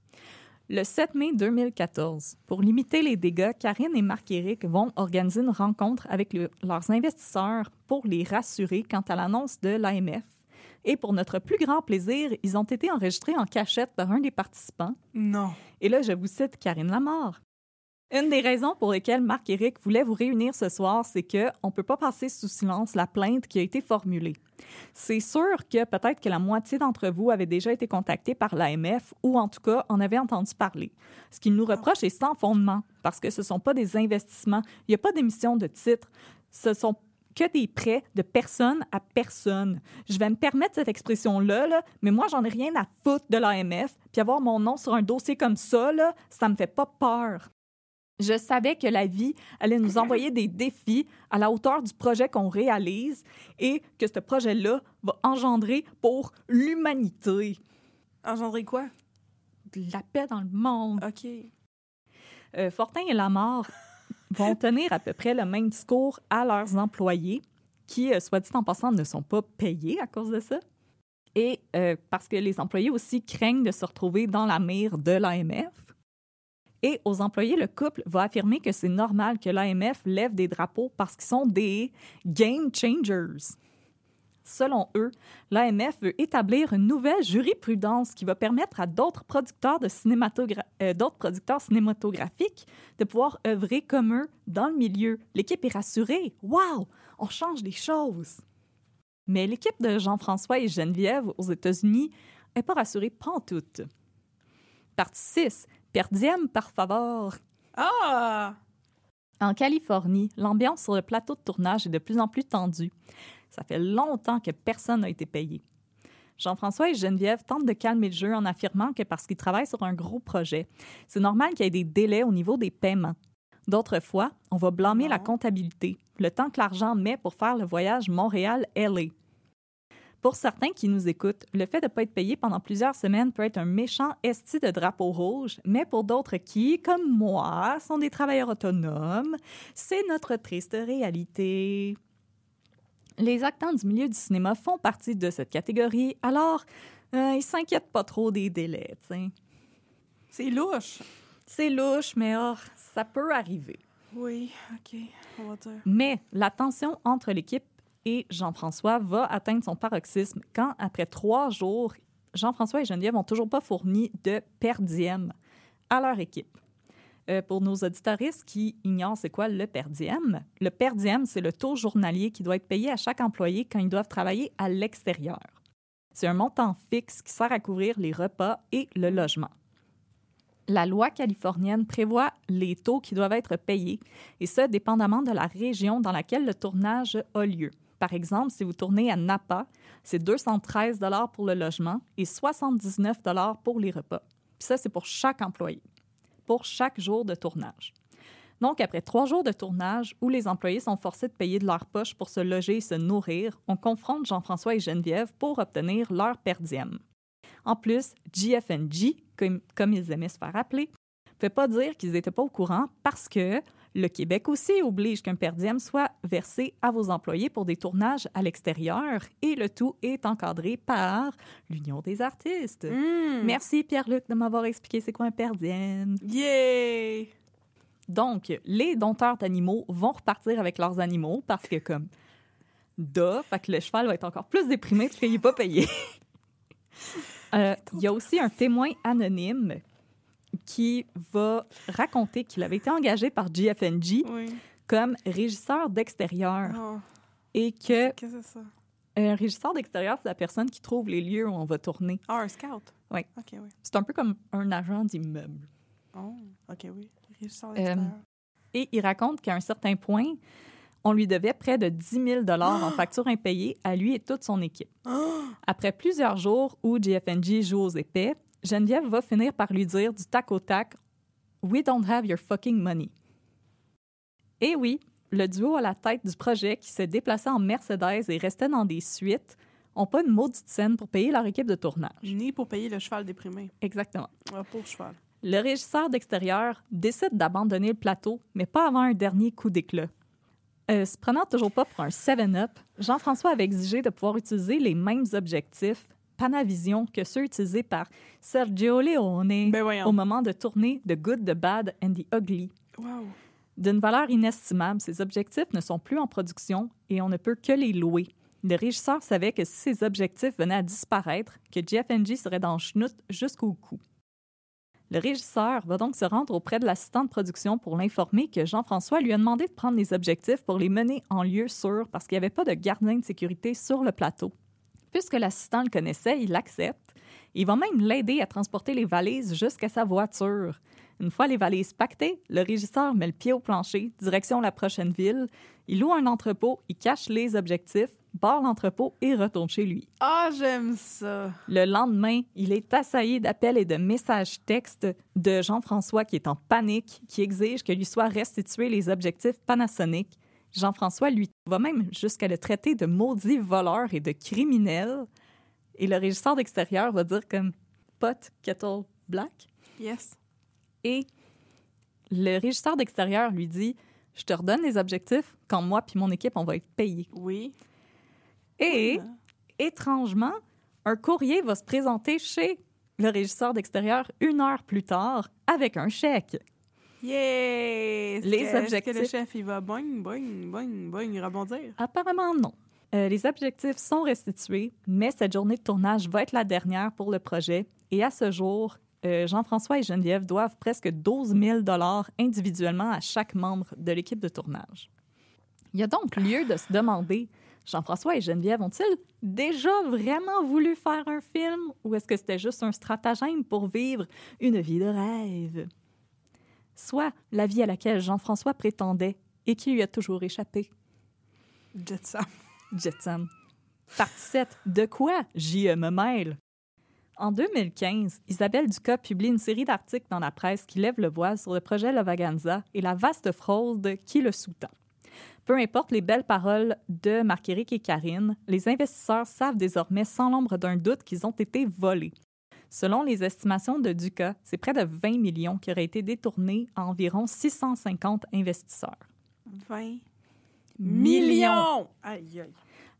Le 7 mai 2014, pour limiter les dégâts, Karine et Marc-Éric vont organiser une rencontre avec le- leurs investisseurs pour les rassurer quant à l'annonce de l'AMF. Et pour notre plus grand plaisir, ils ont été enregistrés en cachette par un des participants. Non. Et là, je vous cite Karine Lamar. Une des raisons pour lesquelles Marc-Éric voulait vous réunir ce soir, c'est que on peut pas passer sous silence la plainte qui a été formulée. C'est sûr que peut-être que la moitié d'entre vous avait déjà été contacté par l'AMF ou en tout cas en avait entendu parler. Ce qu'ils nous reprochent est sans fondement parce que ce sont pas des investissements, il n'y a pas d'émission de titres, ce sont que des prêts de personne à personne. Je vais me permettre cette expression-là, là, mais moi, j'en ai rien à foutre de l'AMF. Puis avoir mon nom sur un dossier comme ça, là, ça me fait pas peur. Je savais que la vie allait nous envoyer des défis à la hauteur du projet qu'on réalise et que ce projet-là va engendrer pour l'humanité Engendrer quoi? de la paix dans le monde. OK. Euh, Fortin et Lamar vont tenir à peu près le même discours à leurs employés, qui, euh, soit dit en passant, ne sont pas payés à cause de ça. Et euh, parce que les employés aussi craignent de se retrouver dans la mire de l'AMF. Et aux employés, le couple va affirmer que c'est normal que l'AMF lève des drapeaux parce qu'ils sont des game changers. Selon eux, l'AMF veut établir une nouvelle jurisprudence qui va permettre à d'autres producteurs, euh, producteurs cinématographiques de pouvoir œuvrer comme eux dans le milieu. L'équipe est rassurée. Wow! On change les choses. Mais l'équipe de Jean-François et Geneviève aux États-Unis n'est pas rassurée pantoute. Partie 6. Perdième par favor. Ah! En Californie, l'ambiance sur le plateau de tournage est de plus en plus tendue. Ça fait longtemps que personne n'a été payé. Jean-François et Geneviève tentent de calmer le jeu en affirmant que parce qu'ils travaillent sur un gros projet, c'est normal qu'il y ait des délais au niveau des paiements. D'autres fois, on va blâmer la comptabilité, le temps que l'argent met pour faire le voyage Montréal-LA. Pour certains qui nous écoutent, le fait de ne pas être payé pendant plusieurs semaines peut être un méchant esti de drapeau rouge, mais pour d'autres qui, comme moi, sont des travailleurs autonomes, c'est notre triste réalité. Les acteurs du milieu du cinéma font partie de cette catégorie, alors euh, ils s'inquiètent pas trop des délais. t'sais. C'est louche. C'est louche, mais oh, ça peut arriver. Oui, OK. On va dire. Mais la tension entre l'équipe et Jean-François va atteindre son paroxysme quand, après trois jours, Jean-François et Geneviève n'ont toujours pas fourni de per diem à leur équipe. Euh, pour nos auditoristes qui ignorent c'est quoi le per diem, le per diem, c'est le taux journalier qui doit être payé à chaque employé quand ils doivent travailler à l'extérieur. C'est un montant fixe qui sert à couvrir les repas et le logement. La loi californienne prévoit les taux qui doivent être payés, et ce, dépendamment de la région dans laquelle le tournage a lieu. Par exemple, si vous tournez à Napa, c'est 213 pour le logement et 79 pour les repas. Puis ça, c'est pour chaque employé, pour chaque jour de tournage. Donc, après trois jours de tournage où les employés sont forcés de payer de leur poche pour se loger et se nourrir, on confronte Jean-François et Geneviève pour obtenir leur per diem. En plus, GFNG, comme, comme ils aimaient se faire appeler, ne pouvait pas dire qu'ils n'étaient pas au courant parce que le Québec aussi oblige qu'un per diem soit versé à vos employés pour des tournages à l'extérieur et le tout est encadré par l'Union des artistes. Mm. Merci Pierre-Luc de m'avoir expliqué c'est quoi un per diem. Yay! Donc, les dompteurs d'animaux vont repartir avec leurs animaux parce que comme da, fait que le cheval va être encore plus déprimé parce qu'il n'est pas payé. Euh, Il y a aussi un témoin anonyme qui va raconter qu'il avait été engagé par GFNG Oui. comme régisseur d'extérieur Oh, et que Qu'est-ce que c'est ça? un régisseur d'extérieur, c'est la personne qui trouve les lieux où on va tourner. Ah, un scout? Oui. C'est un peu comme un agent d'immeuble. Oh, OK, oui. Régisseur Euh, d'extérieur. Et il raconte qu'à un certain point, on lui devait près de 10 000 en factures impayées à lui et toute son équipe. Après plusieurs jours où GFNG joue aux épais, Geneviève va finir par lui dire du tac au tac We don't have your fucking money. Et oui, le duo à la tête du projet qui se déplaçait en Mercedes et restait dans des suites n'ont pas une maudite scène pour payer leur équipe de tournage. Ni pour payer le cheval déprimé. Exactement. Ah, pour cheval. Le régisseur d'extérieur décide d'abandonner le plateau, mais pas avant un dernier coup d'éclat. Euh, se prenant toujours pas pour un 7-up, Jean-François avait exigé de pouvoir utiliser les mêmes objectifs Panavision que ceux utilisés par Sergio Leone Ben au moment de tourner The Good, The Bad and The Ugly. Wow. D'une valeur inestimable, ces objectifs ne sont plus en production et on ne peut que les louer. Le régisseur savait que si ces objectifs venaient à disparaître, que GFNG serait dans le schnout jusqu'au cou. Le régisseur va donc se rendre auprès de l'assistant de production pour l'informer que Jean-François lui a demandé de prendre les objectifs pour les mener en lieu sûr parce qu'il n'y avait pas de gardien de sécurité sur le plateau. Puisque l'assistant le connaissait, il l'accepte. Il va même l'aider à transporter les valises jusqu'à sa voiture. Une fois les valises pactées, le régisseur met le pied au plancher, direction la prochaine ville. Il loue un entrepôt, il cache les objectifs, barre l'entrepôt et retourne chez lui. Ah, j'aime ça. Le lendemain, il est assailli d'appels et de messages textes de Jean-François qui est en panique, qui exige que lui soient restitués les objectifs Panasonic. Jean-François lui va même jusqu'à le traiter de maudit voleur et de criminel. Et le régisseur d'extérieur va dire comme pot, kettle, black. Yes. Et le régisseur d'extérieur lui dit Je te redonne les objectifs quand moi puis mon équipe, on va être payés. Oui. Et, étrangement, un courrier va se présenter chez le régisseur d'extérieur une heure plus tard avec un chèque. Yeah! Les que- est-ce que objectifs. le chef, il va boing, boing, boing, boing, rebondir? Apparemment, non. Euh, les objectifs sont restitués, mais cette journée de tournage va être la dernière pour le projet. Et à ce jour, euh, Jean-François et Geneviève doivent presque 12 000 individuellement à chaque membre de l'équipe de tournage. Il y a donc lieu de se demander, Jean-François et Geneviève ont-ils déjà vraiment voulu faire un film ou est-ce que c'était juste un stratagème pour vivre une vie de rêve? Soit la vie à laquelle Jean-François prétendait et qui lui a toujours échappé. Jet Sam. Jetsam. Partie 7. De quoi j'y me mêle? En 2015, Isabelle Ducas publie une série d'articles dans la presse qui lève le voile sur le projet Lavaganza et la vaste fraude qui le sous-tend. Peu importe les belles paroles de Marc-Éric et Karine, les investisseurs savent désormais sans l'ombre d'un doute qu'ils ont été volés. Selon les estimations de Ducas, c'est près de 20 millions qui auraient été détournés à environ 650 investisseurs. 20 Millions! millions! Aïe, aïe.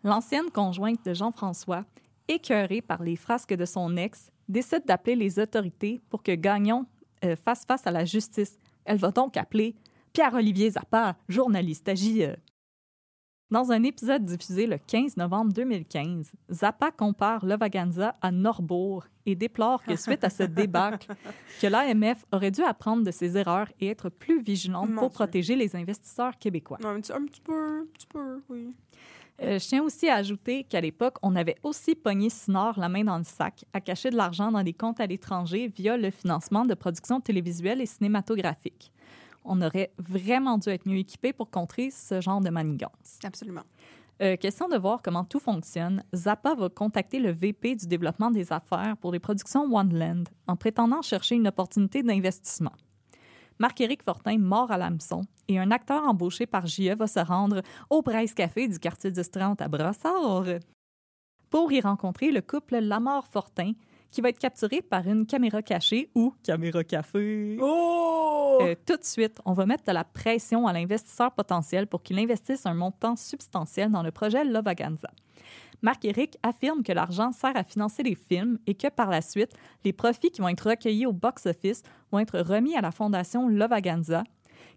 L'ancienne conjointe de Jean-François, écœurée par les frasques de son ex, décide d'appeler les autorités pour que Gagnon euh, fasse face à la justice. Elle va donc appeler Pierre-Olivier Zappa, journaliste à JE. Dans un épisode diffusé le 15 novembre 2015, Zappa compare Lovaganza à Norbourg et déplore que suite à ce débâcle, que l'AMF aurait dû apprendre de ses erreurs et être plus vigilante Mon pour Dieu. protéger les investisseurs québécois. Non, un petit, un petit peu, un petit peu, oui. Euh, je tiens aussi à ajouter qu'à l'époque, on avait aussi pogné Sinor la main dans le sac à cacher de l'argent dans des comptes à l'étranger via le financement de productions télévisuelles et cinématographiques. On aurait vraiment dû être mieux équipé pour contrer ce genre de manigance. Absolument. Euh, question de voir comment tout fonctionne, Zappa va contacter le VP du développement des affaires pour les productions One en prétendant chercher une opportunité d'investissement. Marc-Éric Fortin mort à l'hameçon et un acteur embauché par JE va se rendre au Braise Café du quartier du 30 à Brossard pour y rencontrer le couple Lamar-Fortin qui va être capturé par une caméra cachée ou caméra café. Oh! Euh, tout de suite, on va mettre de la pression à l'investisseur potentiel pour qu'il investisse un montant substantiel dans le projet Lovaganza. Marc Eric affirme que l'argent sert à financer les films et que par la suite, les profits qui vont être recueillis au box-office vont être remis à la fondation Lovaganza,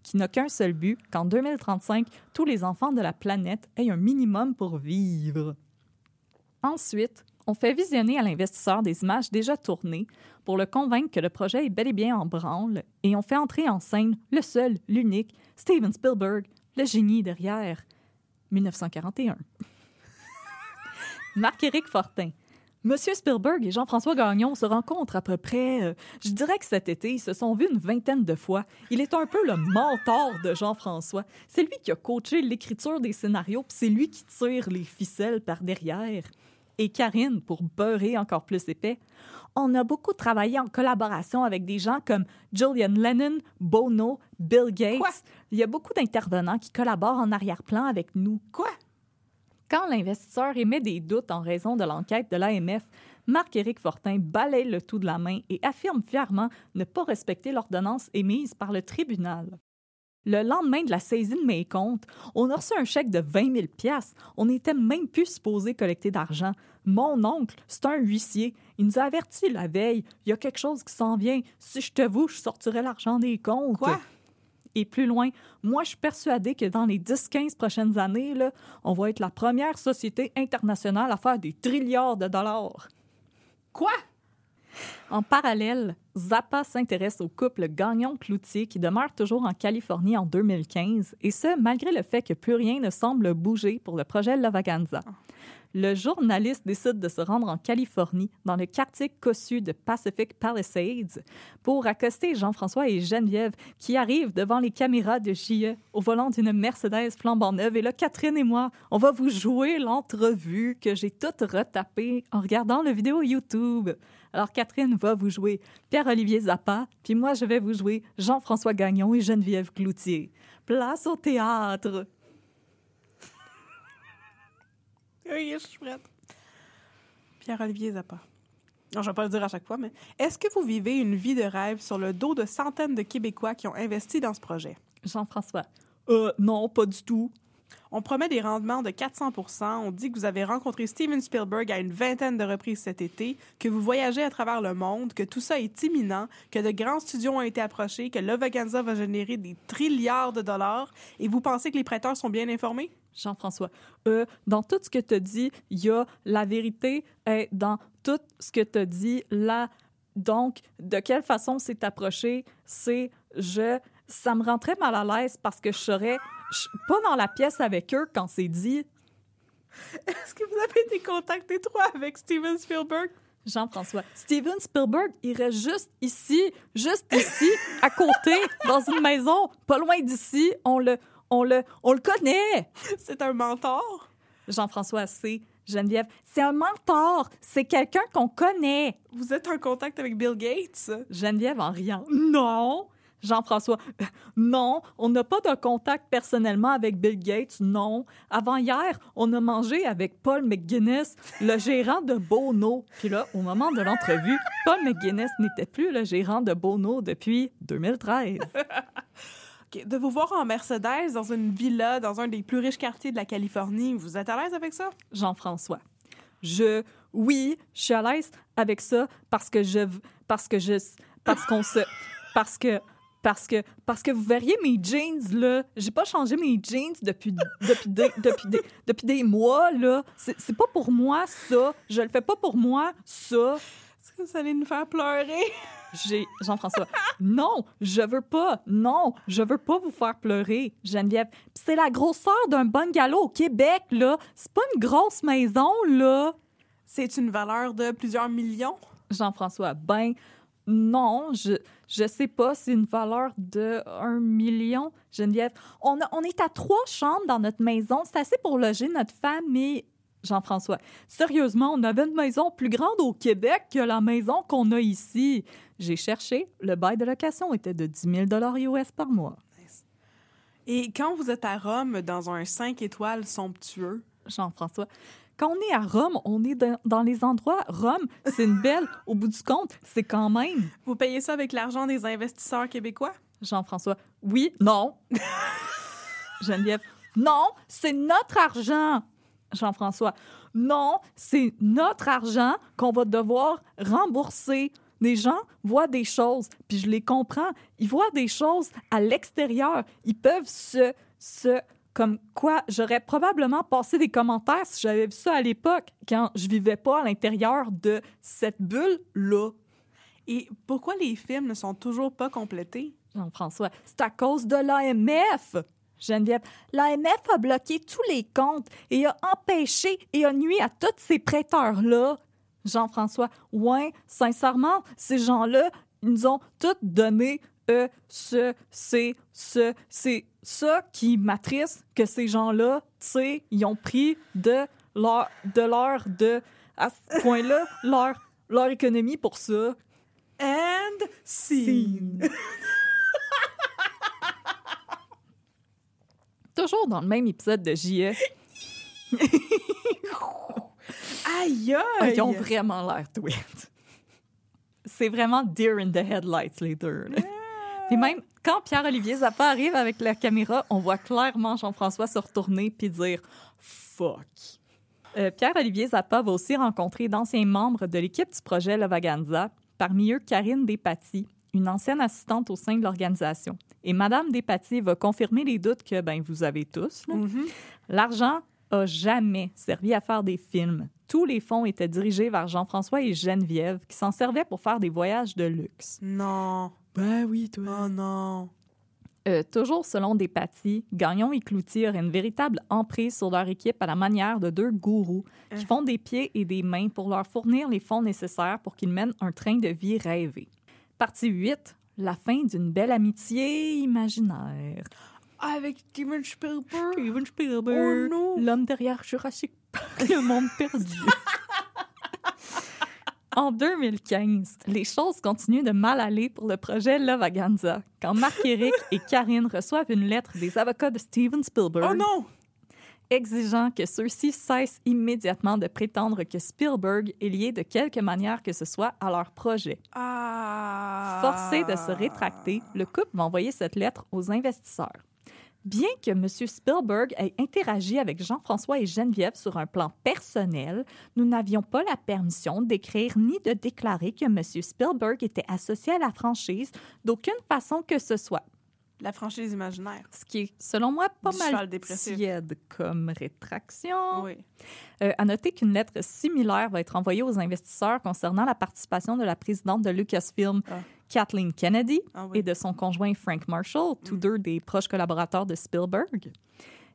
qui n'a qu'un seul but, qu'en 2035, tous les enfants de la planète aient un minimum pour vivre. Ensuite, on fait visionner à l'investisseur des images déjà tournées pour le convaincre que le projet est bel et bien en branle et on fait entrer en scène le seul, l'unique, Steven Spielberg, le génie derrière 1941. Marc-Éric Fortin. Monsieur Spielberg et Jean-François Gagnon se rencontrent à peu près, euh, je dirais que cet été, ils se sont vus une vingtaine de fois. Il est un peu le mentor de Jean-François. C'est lui qui a coaché l'écriture des scénarios, puis c'est lui qui tire les ficelles par derrière. Et Karine, pour beurrer encore plus épais, on a beaucoup travaillé en collaboration avec des gens comme Julian Lennon, Bono, Bill Gates. Quoi? Il y a beaucoup d'intervenants qui collaborent en arrière-plan avec nous. Quoi? Quand l'investisseur émet des doutes en raison de l'enquête de l'AMF, Marc-Éric Fortin balaye le tout de la main et affirme fièrement ne pas respecter l'ordonnance émise par le tribunal. Le lendemain de la saisie de mes comptes, on a reçu un chèque de 20 000 On n'était même plus supposé collecter d'argent. Mon oncle, c'est un huissier. Il nous a averti la veille. Il y a quelque chose qui s'en vient. Si je te vous, je sortirai l'argent des comptes. Quoi? Et plus loin, moi, je suis persuadée que dans les 10-15 prochaines années, là, on va être la première société internationale à faire des trilliards de dollars. Quoi? En parallèle, Zappa s'intéresse au couple Gagnon-Cloutier qui demeure toujours en Californie en 2015, et ce, malgré le fait que plus rien ne semble bouger pour le projet Lavaganza. Le journaliste décide de se rendre en Californie, dans le quartier cossu de Pacific Palisades, pour accoster Jean-François et Geneviève qui arrivent devant les caméras de JE au volant d'une Mercedes flambant neuve. Et là, Catherine et moi, on va vous jouer l'entrevue que j'ai toute retapée en regardant le vidéo YouTube. Alors, Catherine va vous jouer Pierre-Olivier Zappa, puis moi, je vais vous jouer Jean-François Gagnon et Geneviève Cloutier. Place au théâtre! Oui, je suis prête. Pierre-Olivier Zappa. Non, je vais pas le dire à chaque fois, mais est-ce que vous vivez une vie de rêve sur le dos de centaines de Québécois qui ont investi dans ce projet? Jean-François. Euh, non, pas du tout. On promet des rendements de 400% On dit que vous avez rencontré Steven Spielberg à une vingtaine de reprises cet été, que vous voyagez à travers le monde, que tout ça est imminent, que de grands studios ont été approchés, que Lovaganza va générer des trilliards de dollars, et vous pensez que les prêteurs sont bien informés? Jean-François, euh, dans tout ce que tu dit, il y a la vérité est dans tout ce que tu dit là. Donc, de quelle façon c'est approché, c'est je. Ça me rend très mal à l'aise parce que je serais je pas dans la pièce avec eux quand c'est dit. Est-ce que vous avez des contacts étroits avec Steven Spielberg? Jean-François. Steven Spielberg irait juste ici, juste ici, à côté, dans une maison, pas loin d'ici. On le, on le, on le connaît. C'est un mentor? Jean-François, c'est Geneviève. C'est un mentor. C'est quelqu'un qu'on connaît. Vous êtes en contact avec Bill Gates? Geneviève en riant. Non. Jean-François, non, on n'a pas de contact personnellement avec Bill Gates, non. Avant hier, on a mangé avec Paul McGuinness, le gérant de Bono. Puis là, au moment de l'entrevue, Paul McGuinness n'était plus le gérant de Bono depuis 2013. Ok, De vous voir en Mercedes dans une villa dans un des plus riches quartiers de la Californie, vous êtes à l'aise avec ça? Jean-François, je, oui, je suis à l'aise avec ça parce que je, parce que je, parce qu'on se, parce que parce que, parce que vous verriez mes jeans, là. J'ai pas changé mes jeans depuis, depuis, des, depuis, des, depuis des mois, là. C'est pas pour moi, ça. Je le fais pas pour moi, ça. Est-ce que vous allez nous faire pleurer? J'ai Jean-François. Non, je veux pas. Non, je veux pas vous faire pleurer, Geneviève. C'est la grosseur d'un bungalow au Québec, là. C'est pas une grosse maison, là. C'est une valeur de plusieurs millions? Jean-François, ben non, je je sais pas, c'est une valeur de 1 million, Geneviève. On, a- on est à trois chambres dans notre maison, c'est assez pour loger notre famille. Jean-François, sérieusement, on avait une maison plus grande au Québec que la maison qu'on a ici. J'ai cherché, le bail de location était de 10 000 US par mois. Et quand vous êtes à Rome dans un 5 étoiles somptueux, Jean-François, Quand on est à Rome, on est dans, dans les endroits. Rome, c'est une belle. Au bout du compte, c'est quand même. Vous payez ça avec l'argent des investisseurs québécois? Jean-François, oui, non. Geneviève, non, c'est notre argent. Jean-François, non, c'est notre argent qu'on va devoir rembourser. Les gens voient des choses, puis je les comprends. Ils voient des choses à l'extérieur. Ils peuvent se, se, comme quoi, j'aurais probablement passé des commentaires si j'avais vu ça à l'époque, quand je vivais pas à l'intérieur de cette bulle-là. Et pourquoi les films ne sont toujours pas complétés? Jean-François, c'est à cause de l'AMF. Geneviève, l'AMF a bloqué tous les comptes et a empêché et a nuit à tous ces prêteurs-là. Jean-François, ouais, sincèrement, ces gens-là, ils nous ont tout donné euh, ce, c'est, ce, c'est ça qui m'attriste, que ces gens-là, tu sais, ils ont pris de leur, de leur, de, à ce point-là, leur, leur économie pour ça. And scene. Toujours dans le même épisode de JE. Aïe, aïe! Ils ont vraiment l'air tweet. C'est vraiment deer in the headlights, les deux. là. Puis même quand Pierre-Olivier Zappa arrive avec la caméra, on voit clairement Jean-François se retourner puis dire « fuck ». Euh, Pierre-Olivier Zappa va aussi rencontrer d'anciens membres de l'équipe du projet Lavaganza, parmi eux Karine Despatie, une ancienne assistante au sein de l'organisation. Et Madame Despatie va confirmer les doutes que ben, vous avez tous. Mhm. L'argent a jamais servi à faire des films. Tous les fonds étaient dirigés vers Jean-François et Geneviève, qui s'en servaient pour faire des voyages de luxe. Non. Ben oui, Oh non. Euh, toujours selon Despatie, Gagnon et Cloutier auraient une véritable emprise sur leur équipe à la manière de deux gourous qui font des pieds et des mains pour leur fournir les fonds nécessaires pour qu'ils mènent un train de vie rêvé. Partie 8. La fin d'une belle amitié imaginaire. Avec Steven Spielberg. Steven Spielberg, Oh non. l'homme derrière Jurassic Park, le monde perdu. En 2015, les choses continuent de mal aller pour le projet Lavaganza quand Marc-Éric et Karine reçoivent une lettre des avocats de Steven Spielberg Oh non! exigeant que ceux-ci cessent immédiatement de prétendre que Spielberg est lié de quelque manière que ce soit à leur projet. Ah. Forcé de se rétracter, le couple va envoyer cette lettre aux investisseurs. Bien que M. Spielberg ait interagi avec Jean-François et Geneviève sur un plan personnel, nous n'avions pas la permission d'écrire ni de déclarer que M. Spielberg était associé à la franchise d'aucune façon que ce soit. La franchise imaginaire. Ce qui est, selon moi, pas Du mal tiède comme rétraction. Oui. Euh, à noter qu'une lettre similaire va être envoyée aux investisseurs concernant la participation de la présidente de Lucasfilm, Ah. Kathleen Kennedy, Ah oui. et de son conjoint Frank Marshall, tous deux des proches collaborateurs de Spielberg.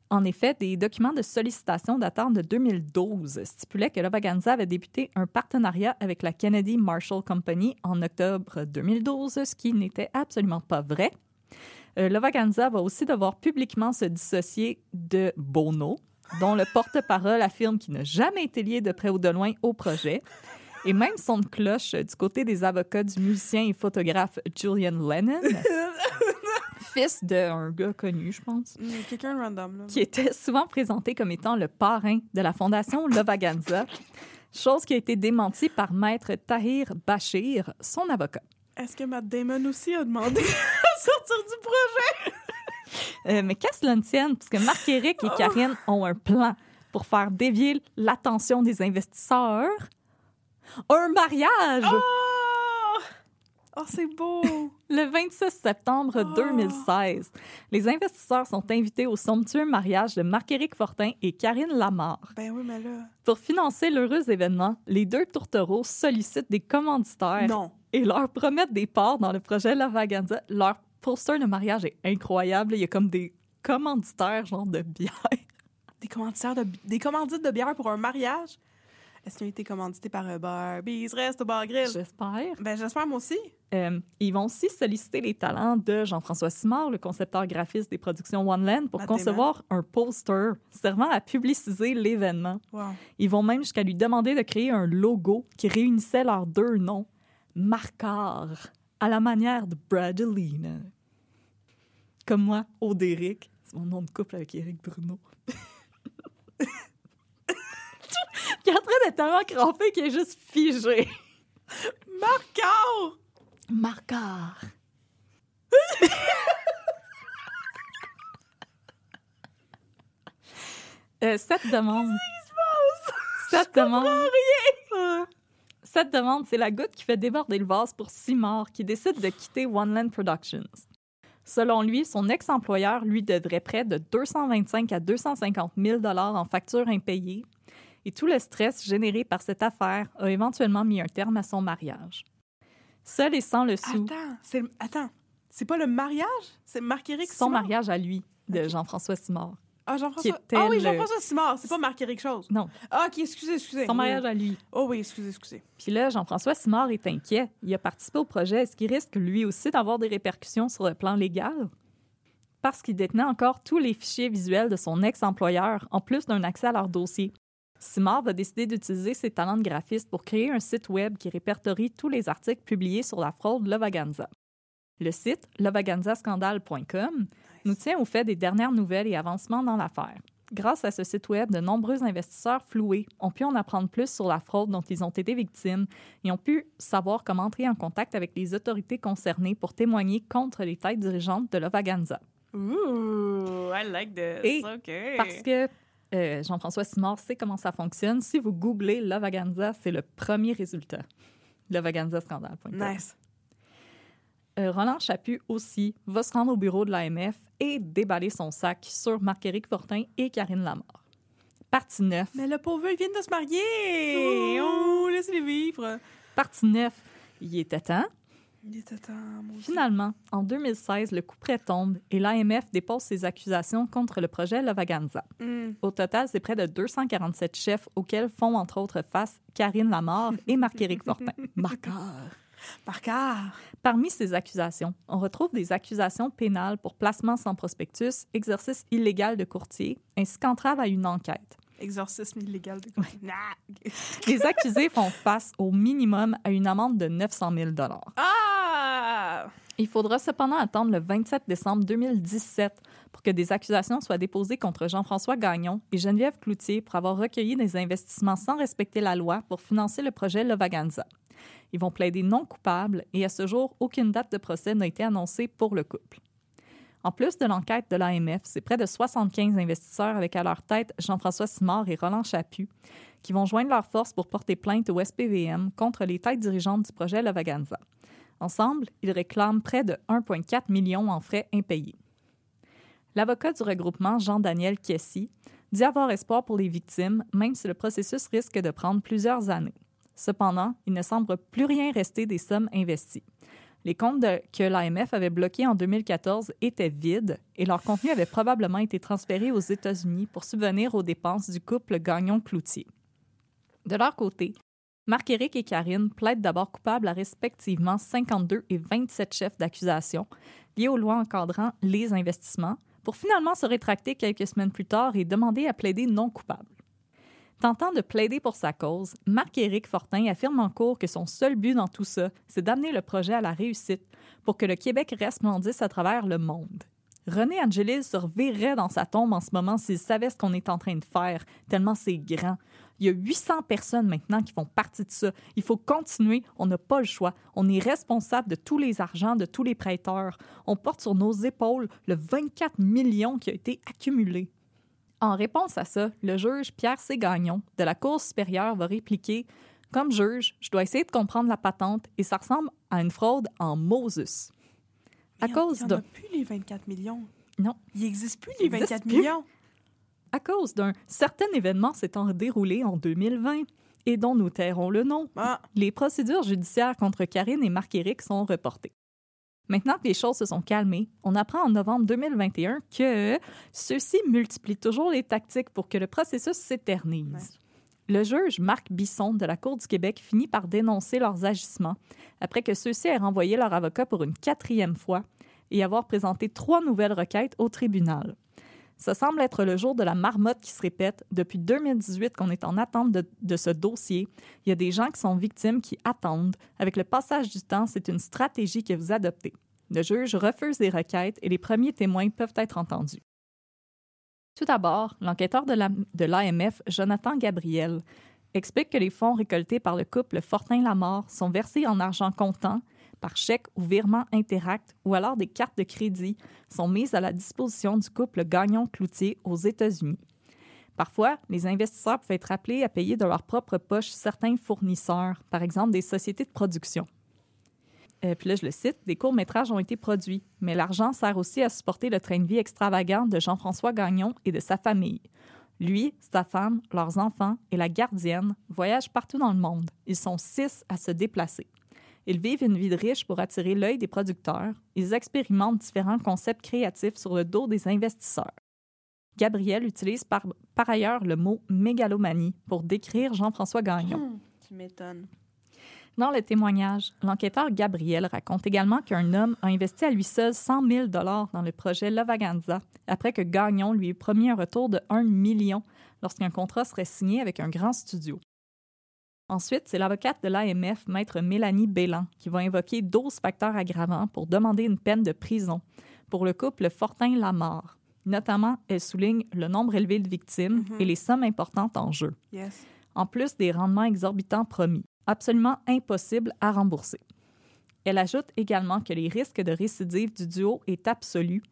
En effet, des documents de sollicitation datant de 2012 stipulaient que Lavaganza avait débuté un partenariat avec la Kennedy Marshall Company en octobre 2012, ce qui n'était absolument pas vrai. Euh, Lavaganza va aussi devoir publiquement se dissocier de Bono, dont le porte-parole affirme qu'il n'a jamais été lié de près ou de loin au projet. Et même son de cloche du côté des avocats du musicien et photographe Julian Lennon, fils d'un gars connu, je pense, Mm, Quelqu'un random, là. qui était souvent présenté comme étant le parrain de la fondation Lavaganza, chose qui a été démentie par maître Tahir Bachir, son avocat. Est-ce que Matt Damon aussi a demandé à sortir du projet? Euh, mais qu'à cela ne tienne, puisque Marc-Éric et Karine ont un plan pour faire dévier l'attention des investisseurs. Un mariage! Oh! Oh, c'est beau! Le 26 septembre 2016, les investisseurs sont invités au somptueux mariage de Marc-Éric Fortin et Karine Lamarre. ben oui, mais là. Pour financer l'heureux événement, les deux tourtereaux sollicitent des commanditaires Non. Et leur promettent des parts dans le projet Lavaganza. Leur poster de mariage est incroyable. Il y a comme des commanditaires, genre de bière. Des commanditaires de, des commandites de bière pour un mariage? Est-ce qu'ils ont été commandités par un bar? Bise reste au bar grill. J'espère. Ben, j'espère moi aussi. Euh, ils vont aussi solliciter les talents de Jean-François Simard, le concepteur graphiste des productions One Land, pour Matt concevoir un poster servant à publiciser l'événement. Wow. Ils vont même jusqu'à lui demander de créer un logo qui réunissait leurs deux noms, Marcard, à la manière de Bradleyna. Comme moi, Audéric, c'est mon nom de couple avec Éric Bruno. est tellement crampé qu'il est juste figé. Marcor! Marcard. Euh, cette demande. Cette demande. Euh, Cette demande, c'est la goutte qui fait déborder le vase pour Simard, qui décide de quitter One Land Productions. Selon lui, son ex-employeur lui devrait près de 225 à 250 000 dollars en factures impayées. Et tout le stress généré par cette affaire a éventuellement mis un terme à son mariage. Seul et sans le sou, Attends, c'est attends. C'est pas le mariage? C'est Marc-Éric son Simard? mariage à lui, de Jean-François Simard. Ah, Jean-François. Ah oui, Jean-François Simard. C'est pas Marc-Éric Chose. Non, Ah, OK, excusez, excusez. son mariage à lui. Oh oui, excusez, excusez. Puis là, Jean-François Simard est inquiet. Il a participé au projet. Est-ce qu'il risque lui aussi d'avoir des répercussions sur le plan légal? Parce qu'il détenait encore tous les fichiers visuels de son ex-employeur, en plus d'un accès à leur dossier. Simard va décider d'utiliser ses talents de graphiste pour créer un site web qui répertorie tous les articles publiés sur la fraude Lovaganza. Le site lovaganzascandale.com nous tient au fait des dernières nouvelles et avancements dans l'affaire. Grâce à ce site web, de nombreux investisseurs floués ont pu en apprendre plus sur la fraude dont ils ont été victimes et ont pu savoir comment entrer en contact avec les autorités concernées pour témoigner contre les têtes dirigeantes de Lovaganza. Ooh, I like this. Et. Parce que euh, Jean-François Simard sait comment ça fonctionne. Si vous googlez Lovaganza, c'est le premier résultat. Lovaganzascandale.com. Nice. Euh, Roland Chaput aussi va se rendre au bureau de l'AMF et déballer son sac sur Marc-Éric Fortin et Karine Lamar. Partie 9. Mais le pauvre, il vient de se marier. Oh, laissez-les vivre. Partie 9. Il était temps. Il était temps, mon. Finalement, en 2016, le coup près tombe et l'AMF dépose ses accusations contre le projet Lovaganza. Hmm. Au total, c'est près de 247 chefs auxquels font entre autres face Karine Lamar et Marc-Éric Fortin. Marqueur. Par. Parmi ces accusations, on retrouve des accusations pénales pour placement sans prospectus, exercice illégal de courtier, ainsi qu'entrave à une enquête. Exorcisme illégal de Nah. Les accusés font face au minimum à une amende de 900 000 Ah! Il faudra cependant attendre le 27 décembre 2017 pour que des accusations soient déposées contre Jean-François Gagnon et Geneviève Cloutier pour avoir recueilli des investissements sans respecter la loi pour financer le projet Lovaganza. Ils vont plaider non coupables et à ce jour, aucune date de procès n'a été annoncée pour le couple. En plus de l'enquête de l'AMF, c'est près de 75 investisseurs avec à leur tête Jean-François Simard et Roland Chaput qui vont joindre leurs forces pour porter plainte au SPVM contre les têtes dirigeantes du projet Lovaganza. Ensemble, ils réclament près de 1,4 million en frais impayés. L'avocat du regroupement, Jean-Daniel Kessy, dit avoir espoir pour les victimes, même si le processus risque de prendre plusieurs années. Cependant, il ne semble plus rien rester des sommes investies. Les comptes que l'AMF avait bloqués en 2014 étaient vides et leur contenu avait probablement été transféré aux États-Unis pour subvenir aux dépenses du couple Gagnon-Cloutier. De leur côté, Marc-Éric et Karine plaident d'abord coupables à respectivement 52 et 27 chefs d'accusation liés aux lois encadrant les investissements, pour finalement se rétracter quelques semaines plus tard et demander à plaider non coupable. Tentant de plaider pour sa cause, Marc-Éric Fortin affirme en cours que son seul but dans tout ça, c'est d'amener le projet à la réussite pour que le Québec resplendisse à travers le monde. René Angelis se reverrait dans sa tombe en ce moment s'il savait ce qu'on est en train de faire, tellement c'est grand. Il y a 800 personnes maintenant qui font partie de ça. Il faut continuer. On n'a pas le choix. On est responsable de tous les argents, de tous les prêteurs. On porte sur nos épaules le 24 millions qui a été accumulé. En réponse à ça, le juge Pierre C. Gagnon de la Cour supérieure va répliquer Comme juge, je dois essayer de comprendre la patente et ça ressemble à une fraude en Moses. À cause Il n'y de. en a plus les 24 millions. Non. Il n'existe plus les existe 24 plus. millions. à cause d'un certain événement s'étant déroulé en 2020 et dont nous tairons le nom. Ah, Les procédures judiciaires contre Karine et Marc-Éric sont reportées. Maintenant que les choses se sont calmées, on apprend en novembre 2021 que ceux-ci multiplient toujours les tactiques pour que le processus s'éternise. Le juge Marc Bisson de la Cour du Québec finit par dénoncer leurs agissements après que ceux-ci aient renvoyé leur avocat pour une quatrième fois et avoir présenté trois nouvelles requêtes au tribunal. Ça semble être le jour de la marmotte qui se répète. Depuis 2018 qu'on est en attente de, ce dossier. Il y a des gens qui sont victimes qui attendent. Avec le passage du temps, c'est une stratégie que vous adoptez. Le juge refuse les requêtes et les premiers témoins peuvent être entendus. Tout d'abord, l'enquêteur de l'AMF, Jonathan Gabriel, explique que les fonds récoltés par le couple Fortin-Lamar sont versés en argent comptant, par chèque ou virement Interact, ou alors des cartes de crédit sont mises à la disposition du couple Gagnon-Cloutier aux États-Unis. Parfois, les investisseurs peuvent être appelés à payer de leur propre poche certains fournisseurs, par exemple des sociétés de production. Euh, puis là, je le cite, des courts-métrages ont été produits, mais l'argent sert aussi à supporter le train de vie extravagant de Jean-François Gagnon et de sa famille. Lui, sa femme, leurs enfants et la gardienne voyagent partout dans le monde. Ils sont six à se déplacer. Ils vivent une vie de riche pour attirer l'œil des producteurs. Ils expérimentent différents concepts créatifs sur le dos des investisseurs. Gabriel utilise par, par ailleurs le mot mégalomanie pour décrire Jean-François Gagnon. Hum, tu m'étonnes. Dans le témoignage, l'enquêteur Gabriel raconte également qu'un homme a investi à lui seul 100 000 dans le projet Lavaganza après que Gagnon lui eut promis un retour de 1 million lorsqu'un contrat serait signé avec un grand studio. Ensuite, c'est l'avocate de l'AMF, maître Mélanie Bélan, qui va invoquer 12 facteurs aggravants pour demander une peine de prison pour le couple Fortin-Lamar. Notamment, elle souligne le nombre élevé de victimes et les sommes importantes en jeu, Yes. en plus des rendements exorbitants promis, absolument impossibles à rembourser. Elle ajoute également que les risques de récidive du duo est absolu,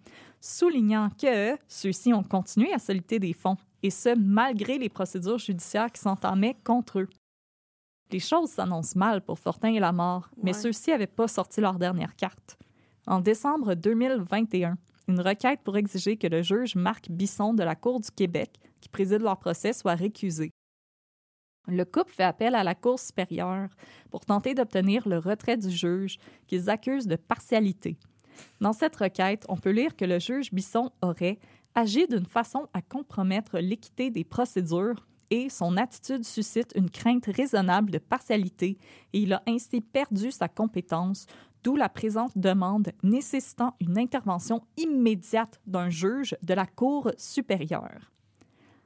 soulignant que ceux-ci ont continué à solliciter des fonds, et ce, malgré les procédures judiciaires qui s'entamaient contre eux. Les choses s'annoncent mal pour Fortin et la mort, mais Ouais. ceux-ci n'avaient pas sorti leur dernière carte. En décembre 2021, une requête pour exiger que le juge Marc Bisson de la Cour du Québec, qui préside leur procès, soit récusé. Le couple fait appel à la Cour supérieure pour tenter d'obtenir le retrait du juge qu'ils accusent de partialité. Dans cette requête, on peut lire que le juge Bisson aurait agi d'une façon à compromettre l'équité des procédures et son attitude suscite une crainte raisonnable de partialité et il a ainsi perdu sa compétence, d'où la présente demande nécessitant une intervention immédiate d'un juge de la Cour supérieure.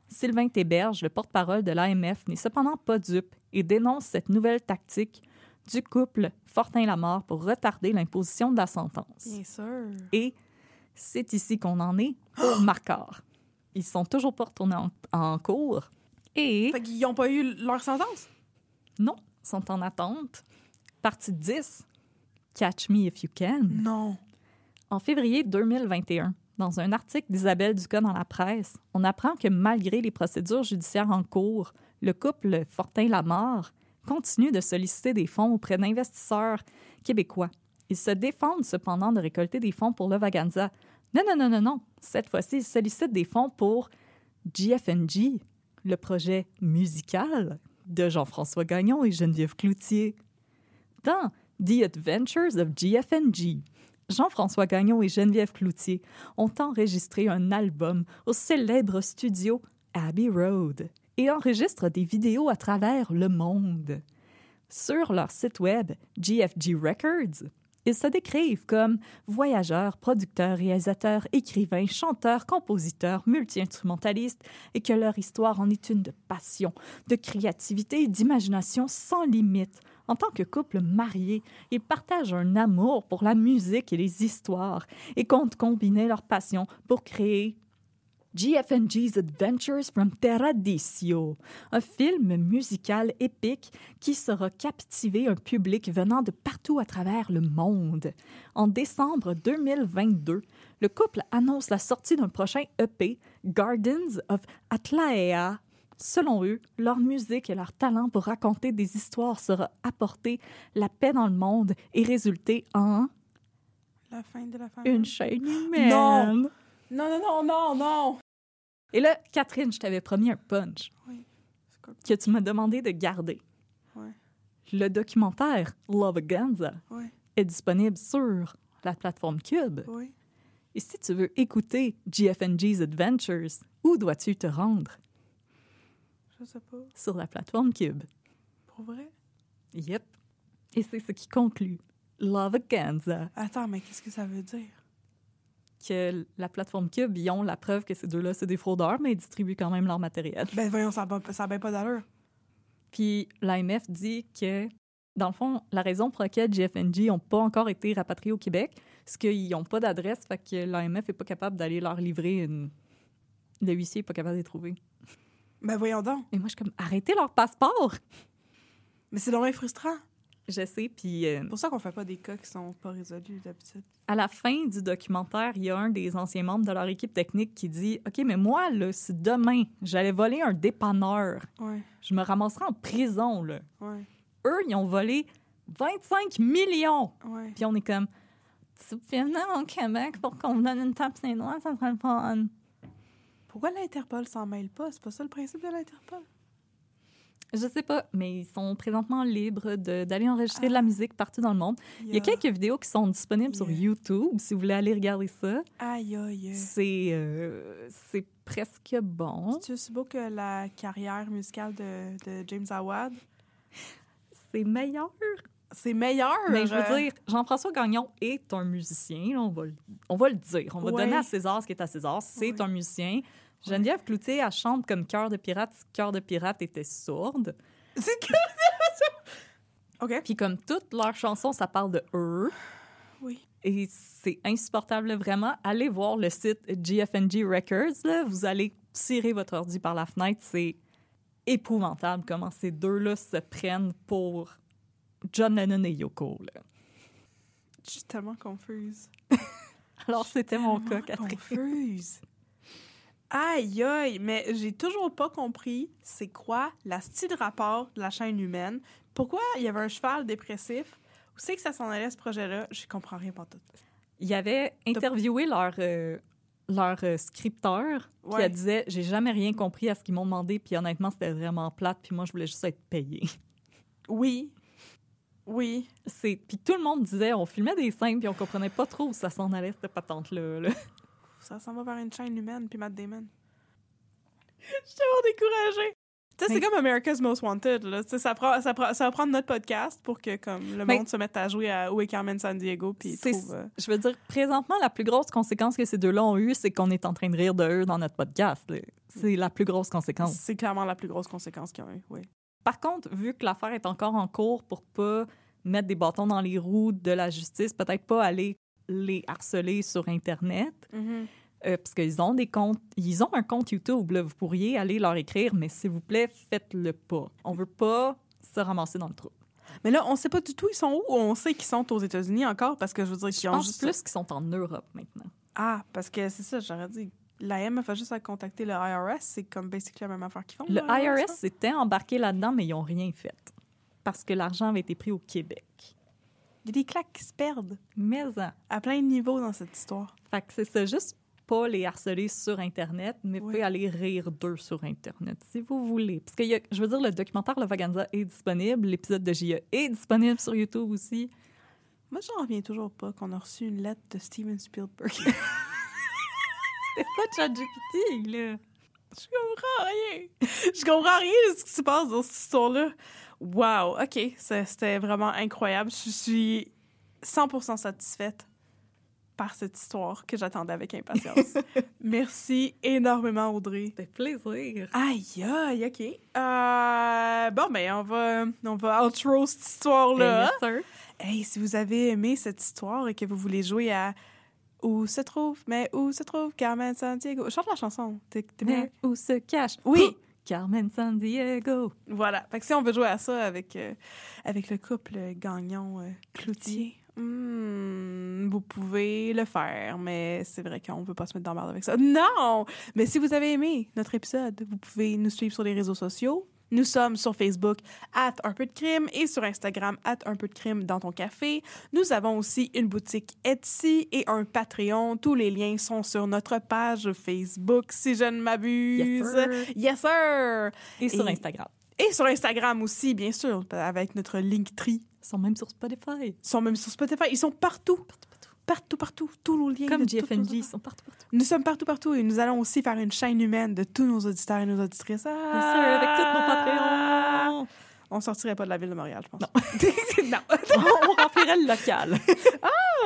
Sylvain Théberge, le porte-parole de l'AMF, n'est cependant pas dupe et dénonce cette nouvelle tactique du couple Fortin-Lamar pour retarder l'imposition de la sentence. Bien sûr. Et c'est ici qu'on en est pour Marcard. Ils sont toujours pas retournés en, en cours et Fait qu'ils n'ont pas eu leur sentence? non, sont en attente. Partie 10, Catch Me If You Can. Non. En février 2021, dans un article d'Isabelle Ducas dans la presse, on apprend que malgré les procédures judiciaires en cours, le couple Fortin-Lamar continue de solliciter des fonds auprès d'investisseurs québécois. Ils se défendent cependant de récolter des fonds pour le Vaganza. Non, non, non, non, non. Cette fois-ci, ils sollicitent des fonds pour GFNG, le projet musical de Jean-François Gagnon et Geneviève Cloutier. Dans The Adventures of GFNG, Jean-François Gagnon et Geneviève Cloutier ont enregistré un album au célèbre studio Abbey Road et enregistrent des vidéos à travers le monde. Sur leur site web GFG Records, ils se décrivent comme voyageurs, producteurs, réalisateurs, écrivains, chanteurs, compositeurs, multi-instrumentalistes et que leur histoire en est une de passion, de créativité et d'imagination sans limite. En tant que couple marié, ils partagent un amour pour la musique et les histoires et comptent combiner leur passion pour créer GFNG's Adventures from Terradisio, un film musical épique qui saura captiver un public venant de partout à travers le monde. En décembre 2022, le couple annonce la sortie d'un prochain EP, Gardens of Atlaea. Selon eux, leur musique et leur talent pour raconter des histoires sera apporter la paix dans le monde et résulter en La fin de la fin. une chaîne humaine. Non! Non, non, non, non, non! Et là, Catherine, je t'avais promis un punch Oui. Que tu m'as demandé de garder. Ouais. Le documentaire Love Ganza est disponible sur la plateforme Cube. oui. Et si tu veux écouter GFNG's Adventures, où dois-tu te rendre? Je sais pas. Sur la plateforme Cube. Pour vrai? Yep. Et c'est ce qui conclut Love Ganza. Attends, mais qu'est-ce que ça veut dire? Que la plateforme Cube, ils ont la preuve que ces deux-là, c'est des fraudeurs, mais ils distribuent quand même leur matériel. Ben voyons, ça n'a ça bien pas d'allure. Puis l'AMF dit que, dans le fond, la raison pour laquelle GFNG n'ont pas encore été rapatriés au Québec, c'est qu'ils n'ont pas d'adresse, fait que l'AMF n'est pas capable d'aller leur livrer une. Le huissier n'est pas capable de les trouver. Ben voyons donc. Et moi, je suis comme, arrêtez leur passeport! Mais c'est vraiment frustrant. Je sais, puis euh, C'est pour ça qu'on fait pas des cas qui sont pas résolus d'habitude. à la fin du documentaire, il y a un des anciens membres de leur équipe technique qui dit OK, mais moi, là, si demain, j'allais voler un dépanneur, Ouais, je me ramasserais en prison, là. ouais, Eux, ils ont volé 25 millions! ouais. Puis on est comme, si au Québec pour qu'on vous donne une tape les doigts, ça serait le fun. Pourquoi l'Interpol s'en mêle pas? C'est pas ça le principe de l'Interpol? Je sais pas, mais ils sont présentement libres d'aller enregistrer de la musique partout dans le monde. Il y a quelques vidéos qui sont disponibles sur. YouTube, si vous voulez aller regarder ça. Aïe, aïe. C'est euh, c'est presque bon. C'est aussi beau que la carrière musicale de, de James Awad. C'est meilleur. C'est meilleur. Mais je euh, veux dire, Jean-François Gagnon est un musicien, on, va, le- on va le dire. On va Ouais. donner à César ce qui est à César. C'est Ouais. un musicien. Geneviève Cloutier, elle chante comme Cœur de pirate Cœur de pirate était sourde. C'est que... OK. Puis comme toutes leurs chansons, ça parle de eux. Oui. Et c'est insupportable, vraiment. Allez voir le site GFNG Records. Là. Vous allez tirer votre ordi par la fenêtre. C'est épouvantable comment ces deux-là se prennent pour John Lennon et Yoko. là. Je suis tellement confuse. Alors, c'était mon cas, Catherine. confuse. Aïe, aïe. Mais j'ai toujours pas compris c'est quoi la style de rapport de la chaîne humaine. Pourquoi il y avait un cheval dépressif? Où c'est que ça s'en allait, ce projet-là? Je comprends rien pas tout. Il avait interviewé leur, euh, leur euh, scripteur, Ouais. elle disait J'ai jamais rien compris à ce qu'ils m'ont demandé, puis honnêtement, c'était vraiment plate, puis moi, je voulais juste être payée. Oui. Oui. Puis tout le monde disait On filmait des scènes, puis on comprenait pas trop où ça s'en allait, cette patente-là. là. Ça s'en va vers une chaîne humaine, puis Matt Damon. Je suis tellement découragée. Tu sais, c'est comme America's Most Wanted, là. Tu sais, ça, prend, ça, prend, ça va prendre notre podcast pour que, comme, le Mais- monde se mette à jouer à Où est Carmen San Diego, puis trouve... euh, Je veux dire, présentement, la plus grosse conséquence que ces deux-là ont eue, c'est qu'on est en train de rire de eux dans notre podcast. C'est la plus grosse conséquence. C'est clairement la plus grosse conséquence qu'ils ont eue, oui. Par contre, vu que l'affaire est encore en cours pour pas mettre des bâtons dans les roues de la justice, peut-être pas aller les harceler sur Internet, euh, parce qu'ils ont des comptes, ils ont un compte YouTube, là, vous pourriez aller leur écrire, mais s'il vous plaît, faites-le pas. On veut pas se ramasser dans le trou. Mais là, on sait pas du tout ils sont où. On sait qu'ils sont aux États-Unis encore, parce que je veux dire qu'ils ont juste... plus qu'ils sont en Europe maintenant. Ah, parce que c'est ça, j'aurais dit... L'AM a juste à contacter le IRS, c'est comme basically la même affaire qu'ils font. Le IRS s'était embarqué là-dedans, mais ils ont rien fait. Parce que l'argent avait été pris au Québec. Il y a des claques qui se perdent Mais hein, à plein de niveaux dans cette histoire. fait que c'est ça, juste pas les harceler sur Internet, mais vous Oui. pouvez aller rire d'eux sur Internet, si vous voulez. Parce que, y a- je veux dire, le documentaire Le Vaganza est disponible, l'épisode de JE est disponible sur YouTube aussi. Moi, j'en reviens toujours pas qu'on a reçu une lettre de Steven Spielberg. C'est pas ChatGPT, là. Je comprends rien. Je comprends rien de ce qui se passe dans cette histoire-là. Wow, OK. C'était vraiment incroyable. Je suis 100% satisfaite par cette histoire que j'attendais avec impatience. Merci énormément, Audrey. Ça fait plaisir. Aïe, aïe, OK. Euh, bon, ben, on va, on va outro cette histoire-là. Sir. Hey, si vous avez aimé cette histoire et que vous voulez jouer à Où se trouve, mais où se trouve Carmen Sandiego? Chante la chanson. T'es- bien? Mais où se cache? Oui. Carmen San Diego. Voilà. Fait que si on veut jouer à ça avec, euh, avec le couple Gagnon euh, hmm, vous pouvez le faire, mais c'est vrai qu'on veut pas se mettre dans la merde avec ça. Non! Mais si vous avez aimé notre épisode, vous pouvez nous suivre sur les réseaux sociaux. Nous sommes sur Facebook, at un peu de crime, et sur Instagram, at un peu de crime dans ton café. Nous avons aussi une boutique Etsy et un Patreon. Tous les liens sont sur notre page Facebook, si je ne m'abuse. Yes, sir. Yes, sir! Et sur Et- Instagram. Et sur Instagram aussi, bien sûr, avec notre Linktree. Ils sont même sur Spotify. Ils sont même sur Spotify. Ils sont partout. Partout, partout. Partout. Tous nos liens. Comme nos- ils sont partout, partout. Nous sommes partout, partout. Et nous allons aussi faire une chaîne humaine de tous nos auditeurs et nos auditrices. Bien Ah! sûr, avec tous nos Patreons. On sortirait pas de la ville de Montréal, je pense. Non. non. On remplirait le local.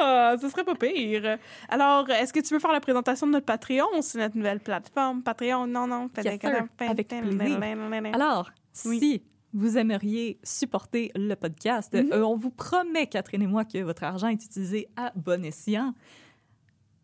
Ah, ce serait pas pire. Alors, est-ce que tu veux faire la présentation de notre Patreon? C'est notre nouvelle plateforme. Patreon, non, non. Yes. Avec plaisir. Alors, Oui. si vous aimeriez supporter le podcast, Mhm. euh, on vous promet, Catherine et moi, que votre argent est utilisé à bon escient.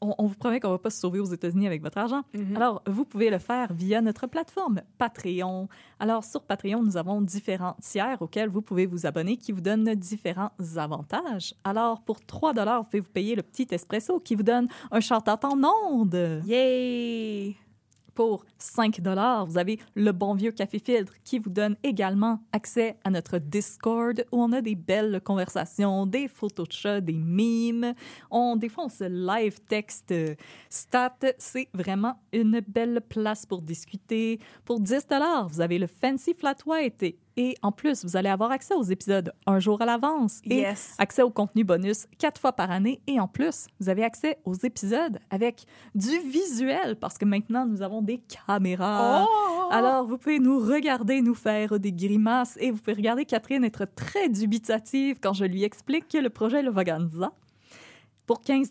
on, on vous promet qu'on va pas se sauver aux États-Unis avec votre argent. Alors, vous pouvez le faire via notre plateforme Patreon. Alors, sur Patreon, nous avons différents tiers auxquels vous pouvez vous abonner qui vous donnent différents avantages. Alors, pour 3 vous pouvez vous payer le petit espresso qui vous donne un shout-out en ondes. Yay! Pour 5 vous avez le bon vieux café filtre qui vous donne également accès à notre Discord où on a des belles conversations, des photos de chats, des memes. On, des live texte euh, stat. C'est vraiment une belle place pour discuter. Pour 10 vous avez le Fancy Flat White et, en plus, vous allez avoir accès aux épisodes un jour à l'avance et Yes. accès au contenu bonus quatre fois par année. Et en plus, vous avez accès aux épisodes avec du visuel parce que maintenant, nous avons des caméras. Oh! Alors, vous pouvez nous regarder, nous faire des grimaces et vous pouvez regarder Catherine être très dubitative quand je lui explique que le projet Le Vaganza. Pour 15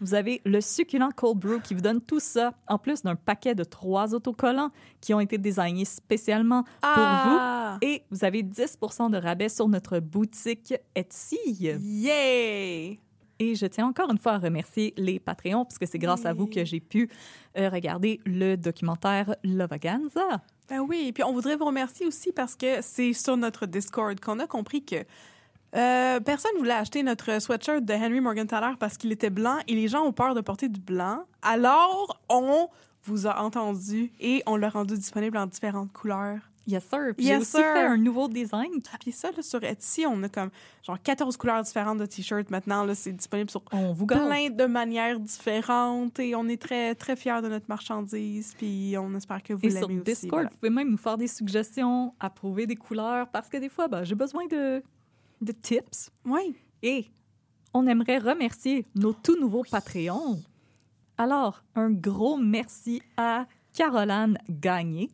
vous avez le succulent cold brew qui vous donne tout ça, en plus d'un paquet de trois autocollants qui ont été désignés spécialement pour Ah! vous. Et vous avez 10% de rabais sur notre boutique Etsy. Yay! Et je tiens encore une fois à remercier les Patreons, parce que c'est grâce à vous que j'ai pu euh, regarder le documentaire Lovaganza. Ben oui, puis on voudrait vous remercier aussi parce que c'est sur notre Discord qu'on a compris que euh, personne voulait acheter notre sweatshirt de Henry Morgenthaler parce qu'il était blanc et les gens ont peur de porter du blanc. Alors, on vous a entendu et on l'a rendu disponible en différentes couleurs. Yes, sir. Puis Yes, j'ai aussi sir. fait un nouveau design. Puis ça, là, sur Etsy, on a comme genre 14 couleurs différentes de t-shirts maintenant. Là, c'est disponible sur On vous plein de manières différentes et on est très, très fiers de notre marchandise. Puis on espère que vous Et sur l'aimez aussi. Discord, voilà. vous pouvez même nous faire des suggestions, approuver des couleurs, parce que des fois, ben, j'ai besoin de, de tips. Oui. Et on aimerait remercier nos tout nouveaux Patreons. Alors, un gros merci à Caroline Gagné.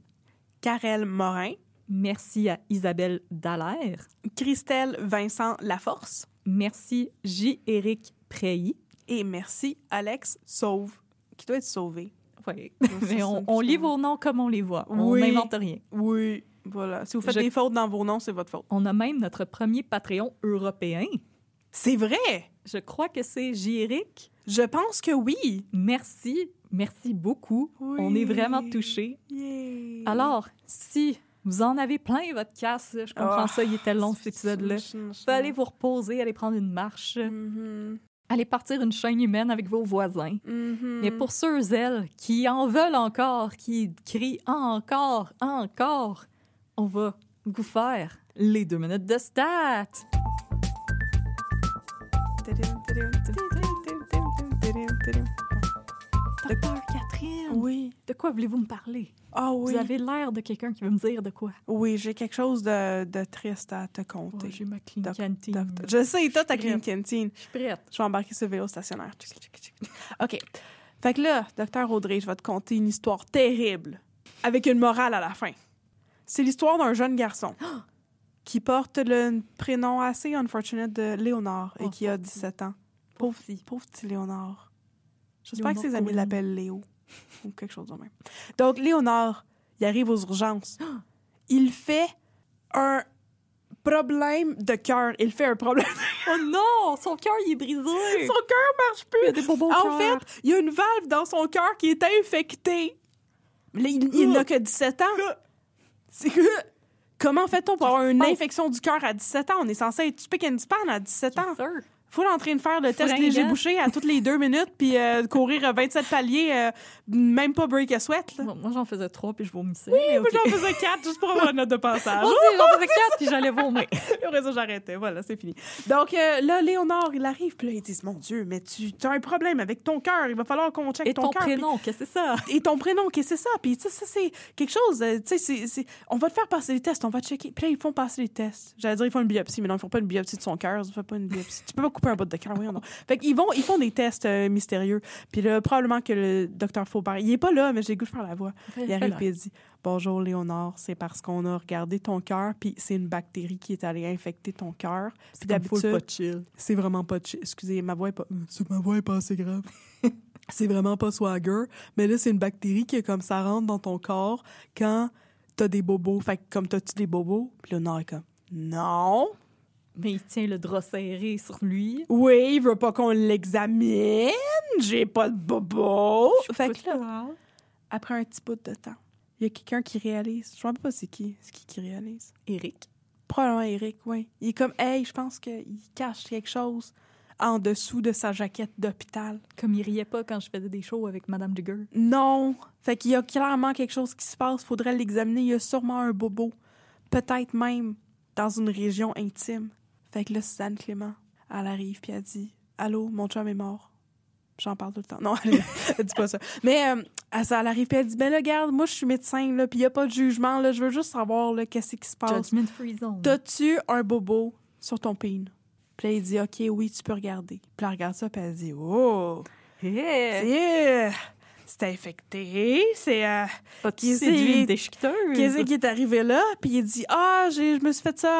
Karel Morin, Merci à Isabelle Dallaire. Christelle Vincent Laforce Merci J. Éric Preilly. et merci Alex Sauve, qui doit être sauvé. Oui, mais on, on lit vos noms comme on les voit. On Oui. n'invente rien. Oui. Voilà. Si vous faites Je- des fautes dans vos noms, c'est votre faute. On a même notre premier Patreon européen. C'est vrai! Je crois que c'est J. Éric. Je pense que oui. Merci, merci beaucoup. Oui. On est vraiment touchés. Yay. Alors, si vous en avez plein votre casse, je comprends Ah, ça, il était long cet épisode-là. Aller vous reposer, aller prendre une marche, Mhm. aller partir une chaîne humaine avec vos voisins. Mhm. Mais pour ceux, elles, qui en veulent encore, qui crient encore, encore, on va vous faire les deux minutes de stats. Docteur Catherine, Oui. de quoi voulez-vous me parler? Ah oui. Vous avez l'air de quelqu'un qui veut me dire de quoi. Oui, j'ai quelque chose de, de triste à te Oh, conter. j'ai ma clean Doc-. Doc- Je sais, toi, ta clean canteen. Je suis prête. Je vais embarquer ce vélo stationnaire. OK. Fait que là, docteur Audrey, je vais te conter une histoire terrible avec une morale à la fin. C'est l'histoire d'un jeune garçon qui porte le prénom assez unfortunate de Léonard et Oh, qui a pauvre petit. 17 ans. Pauvre, pauvre petit Léonard. J'espère que ses amis l'appellent Léo ou quelque chose de même. Donc, Léonard, il arrive aux urgences. Il fait un problème de cœur. Il fait un problème. Oh non! Son cœur, il est brisé! Son cœur marche plus. Il y a des bobos En fait, il y a une valve dans son cœur qui est infectée. Mais là, il, il n'a que 17 ans. C'est que... Comment fait-on pour avoir une infection du cœur à 17 ans? On est censé être spick and span à 17 ans. Faut en train de faire le test léger bouché à toutes les deux minutes puis euh, courir euh, 27 paliers, euh, même pas break a sweat. Là. Bon, moi, j'en faisais trois, puis je vomissais. Oui, mais moi, j'en faisais quatre juste pour avoir une note de passage. Moi aussi, j'en faisais quatre, puis j'allais vomir. Et après ça, j'arrêtais. Voilà, c'est fini. Donc euh, là, Léonard, il arrive, puis là, ils disent Mon Dieu, mais tu as un problème avec ton cœur. Il va falloir qu'on check Et ton cœur. prénom, qu'est-ce que c'est ça? Et ton prénom, qu'est-ce que c'est ça? Puis ça, ça c'est quelque chose. tu sais, on va te faire passer les tests, on va checker. Puis là, ils font passer les tests. J'allais dire, ils font une biopsie, mais non, ils font pas une biopsie de son cœur. Ils font pas une biopsie. Tu peux pas couper un bout de cœur, oui, non. Fait qu'ils vont, ils font des tests euh, mystérieux. Puis là, probablement que le docteur Faubert, il est pas là, mais j'ai le goût de faire la voix. Il arrive puis il dit Bonjour Léonard, c'est parce qu'on a regardé ton cœur, puis c'est une bactérie qui est allée infecter ton cœur. Puis d'habitude, chill. c'est vraiment pas. chi- Excusez, ma voix est pas. euh, Ma voix est pas assez grave. c'est vraiment pas swagger. Mais là, c'est une bactérie qui, comme ça, rentre dans ton corps quand t'as des bobos. Fait que comme t'as-tu des bobos? Puis Léonard est comme Non. Mais il tient le drap serré sur lui. Oui, il veut pas qu'on l'examine. J'ai pas de bobo. Fait que là, après un petit bout de temps, il y a quelqu'un qui réalise. Je ne sais pas c'est qui. C'est qui qui réalise? Eric. Probablement Eric, oui. Il est comme, hey, je pense qu'il cache quelque chose en dessous de sa jaquette d'hôpital. Comme il riait pas quand je faisais des shows avec Madame Jigger. Non. Fait qu'il y a clairement quelque chose qui se passe. Faudrait l'examiner. Il y a sûrement un bobo. Peut-être même dans une région intime. Fait que là, Suzanne Clément, elle arrive puis elle dit Allô, mon chum est mort. J'en parle tout le temps. Non, elle, elle dit pas ça. Mais euh, elle, elle arrive puis elle dit Ben là, regarde, moi, je suis médecin, là, puis il n'y a pas de jugement, là. Je veux juste savoir, là, qu'est-ce qui se passe. Judgment Free Zone. T'as-tu un bobo sur ton pin? Puis là, il dit OK, oui, tu peux regarder. Puis elle regarde ça, puis elle dit Oh, Yeah. c'est. C'est infecté, c'est. euh, séduit qui- une? Qu'est-ce qui est arrivé là? Puis il dit Ah, je me suis fait ça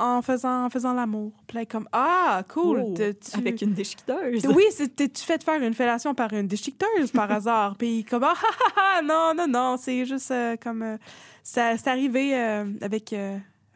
en, en faisant, en faisant l'amour. Puis là, comme Ah, cool. Oh, Avec une déchiqueteuse. Oui, c'est- t'es-tu fait faire une fellation par une déchiqueteuse par hasard? Puis comme Ah, ah, ah, ah, non, non, non, c'est juste euh, comme. euh, ça- c'est arrivé euh, avec,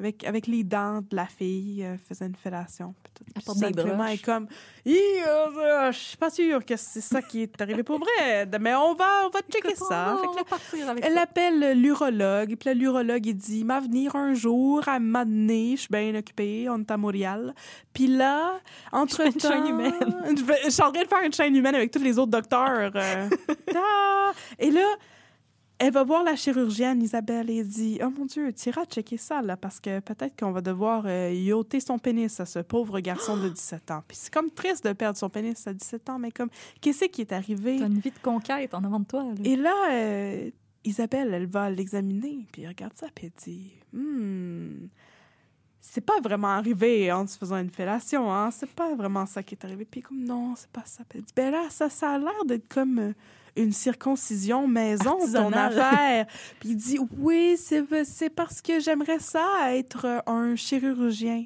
avec, avec les dents de la fille, euh, faisait une fellation. Puis tout. Elle Puis simplement, elle est comme Hi, euh, je suis pas sûre que c'est ça qui est arrivé pour vrai, mais on va, on va checker ça. Fait que On là, va partir avec elle ça. appelle l'urologue, puis l'urologue, il dit, m'a venir un jour, à m'a donné, je suis bien occupée, on est à Montréal. Puis là, entre-temps... une chaîne humaine. Je, vais- je suis en train de faire une chaîne humaine avec tous les autres docteurs. euh. Et là, elle va voir la chirurgienne, Isabelle, et dit, oh mon Dieu, tu iras checker ça, là, parce que peut-être qu'on va devoir euh, y ôter son pénis à ce pauvre garçon de 17 ans. Puis c'est comme triste de perdre son pénis à 17 ans, mais comme, qu'est-ce qui est arrivé? T'as une vie de conquête en avant de toi. là. Et là, euh, Isabelle, elle va l'examiner, puis elle regarde ça, puis elle dit Hmm, c'est pas vraiment arrivé en se faisant une fellation, hein? C'est pas vraiment ça qui est arrivé. Puis comme non, c'est pas ça. Puis elle dit Ben là, ça, ça a l'air d'être comme euh, une circoncision maison, ton affaire. puis il dit Oui, c'est parce que j'aimerais ça être un chirurgien.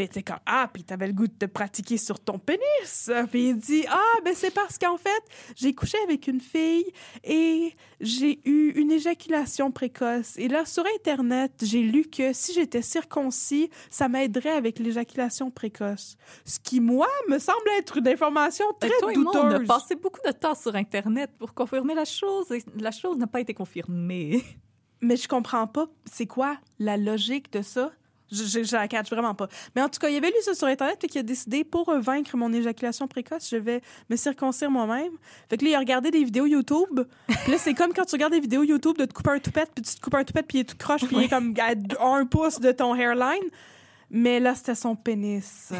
Puis t'es comme Ah, puis t'avais le goût de te pratiquer sur ton pénis. Puis il dit Ah, ben c'est parce qu'en fait, j'ai couché avec une fille et j'ai eu une éjaculation précoce. Et là, sur Internet, j'ai lu que si j'étais circoncis, ça m'aiderait avec l'éjaculation précoce. Ce qui, moi, me semble être une information très Fait que toi et moi, on a douteuse. passé beaucoup de temps sur Internet pour confirmer la chose et la chose n'a pas été confirmée. Mais je comprends pas, c'est quoi la logique de ça? Je, je, la catch vraiment pas. Mais en tout cas, il avait lu ça sur Internet et qui a décidé, pour vaincre mon éjaculation précoce, je vais me circoncire moi-même. Fait que là, il a regardé des vidéos YouTube. Puis là, c'est comme quand tu regardes des vidéos YouTube de te couper un toupette, puis tu te coupes un toupette, puis il est tout croche, puis il est comme à un pouce de ton hairline. Mais là, c'était son pénis.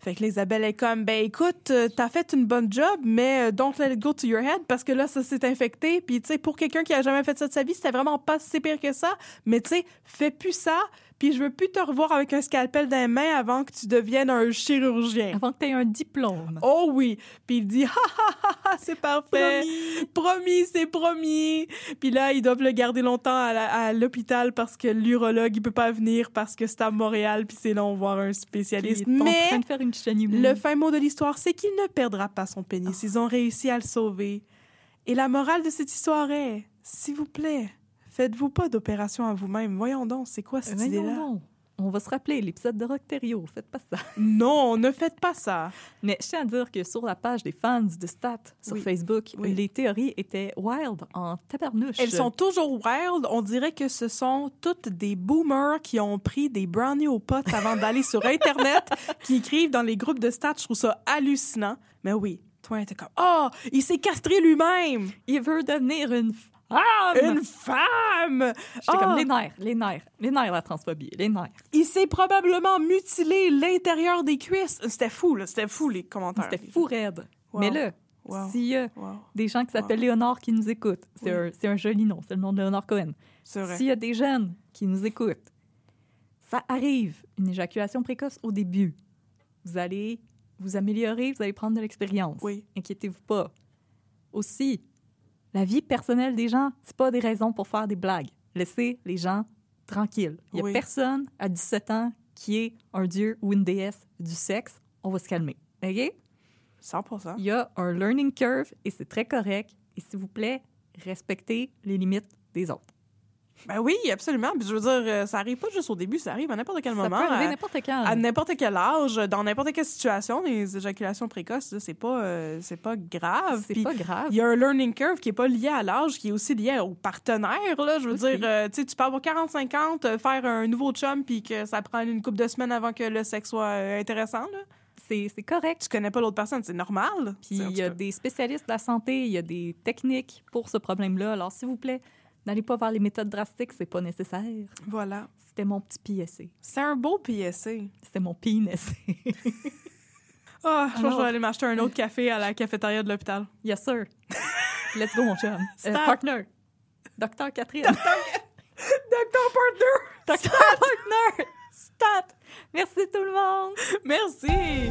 Fait que l'Isabelle est comme, ben écoute, euh, t'as fait une bonne job, mais euh, don't let it go to your head parce que là, ça s'est infecté. Puis, tu sais, pour quelqu'un qui a jamais fait ça de sa vie, c'était vraiment pas si pire que ça. Mais, tu sais, fais plus ça. Puis, je veux plus te revoir avec un scalpel dans les mains avant que tu deviennes un chirurgien. Avant que tu aies un diplôme. Oh oui. Puis il dit, ha ha ha ha, c'est parfait. Promis, c'est promis. Puis là, ils doivent le garder longtemps à l'hôpital parce que l'urologue, il peut pas venir parce que c'est à Montréal, puis c'est long voir un Il spécialiste. en Mais train de faire une chaîne humaine. le fin mot de l'histoire, c'est qu'il ne perdra pas son pénis. Ils ont réussi à le sauver. Et la morale de cette histoire est, s'il vous plaît, faites-vous pas d'opération à vous-même. Voyons donc, c'est quoi cette idée-là? donc. On va se rappeler l'épisode de Rockterio. Faites pas ça. Non, ne faites pas ça. Mais je tiens à dire que sur la page des fans de Stat sur Oui. Facebook, Oui. les théories étaient wild en tabarnouche. Elles sont toujours wild. On dirait que ce sont toutes des boomers qui ont pris des brownies aux potes avant d'aller sur Internet, qui écrivent dans les groupes de stats. Je trouve ça hallucinant. Mais oui, toi, t'es comme, oh, il s'est castré lui-même. Il veut devenir une. Une femme. J'étais Ah! comme les nerfs, les nerfs, les nerfs, la transphobie, les nerfs. Il s'est probablement mutilé l'intérieur des cuisses. C'était fou, là. C'était fou, les commentaires. C'était fou raide. Wow. Mais là, Wow. s'il y a Wow. des gens qui s'appellent Léonard qui nous écoutent, c'est Oui. un, c'est un joli nom, c'est le nom de Léonard Cohen. S'il y a des jeunes qui nous écoutent, ça arrive, une éjaculation précoce au début. Vous allez vous améliorer, vous allez prendre de l'expérience. Oui. Inquiétez-vous pas. Aussi, la vie personnelle des gens, c'est pas des raisons pour faire des blagues. Laissez les gens tranquilles. Il y a Oui. personne à 17 ans qui est un dieu ou une déesse du sexe. On va se calmer. OK? 100 Il y a un learning curve et c'est très correct. Et s'il vous plaît, respectez les limites des autres. Ben oui, absolument. Puis je veux dire, euh, ça arrive pas juste au début, ça arrive à n'importe quel Ça peut moment. arriver à- n'importe quand. à n'importe quel âge, dans n'importe quelle situation, les éjaculations précoces, c'est pas, euh, c'est pas grave. C'est pas grave. Il y a un learning curve qui est pas lié à l'âge, qui est aussi lié au partenaire. Là. Je veux Aussi. dire, euh, tu sais, tu peux avoir 40-50, euh, faire un nouveau chum, puis que ça prend une couple de semaines avant que le sexe soit intéressant. Là. C'est correct. Tu connais pas l'autre personne, c'est normal. Puis il y a des spécialistes de la santé, il y a des techniques pour ce problème-là. Alors, s'il vous plaît, n'allez pas vers les méthodes drastiques, c'est pas nécessaire. Voilà. C'était mon petit PSC. C'est un beau PSC. C'était mon PNSC. Ah, je pense que je vais aller m'acheter un autre café à la cafétéria de l'hôpital. yes, sir. Let's go, mon chum. Euh, partner. Docteur Catherine. Docteur Partner! Docteur Partner. Stat. Merci tout le monde. Merci!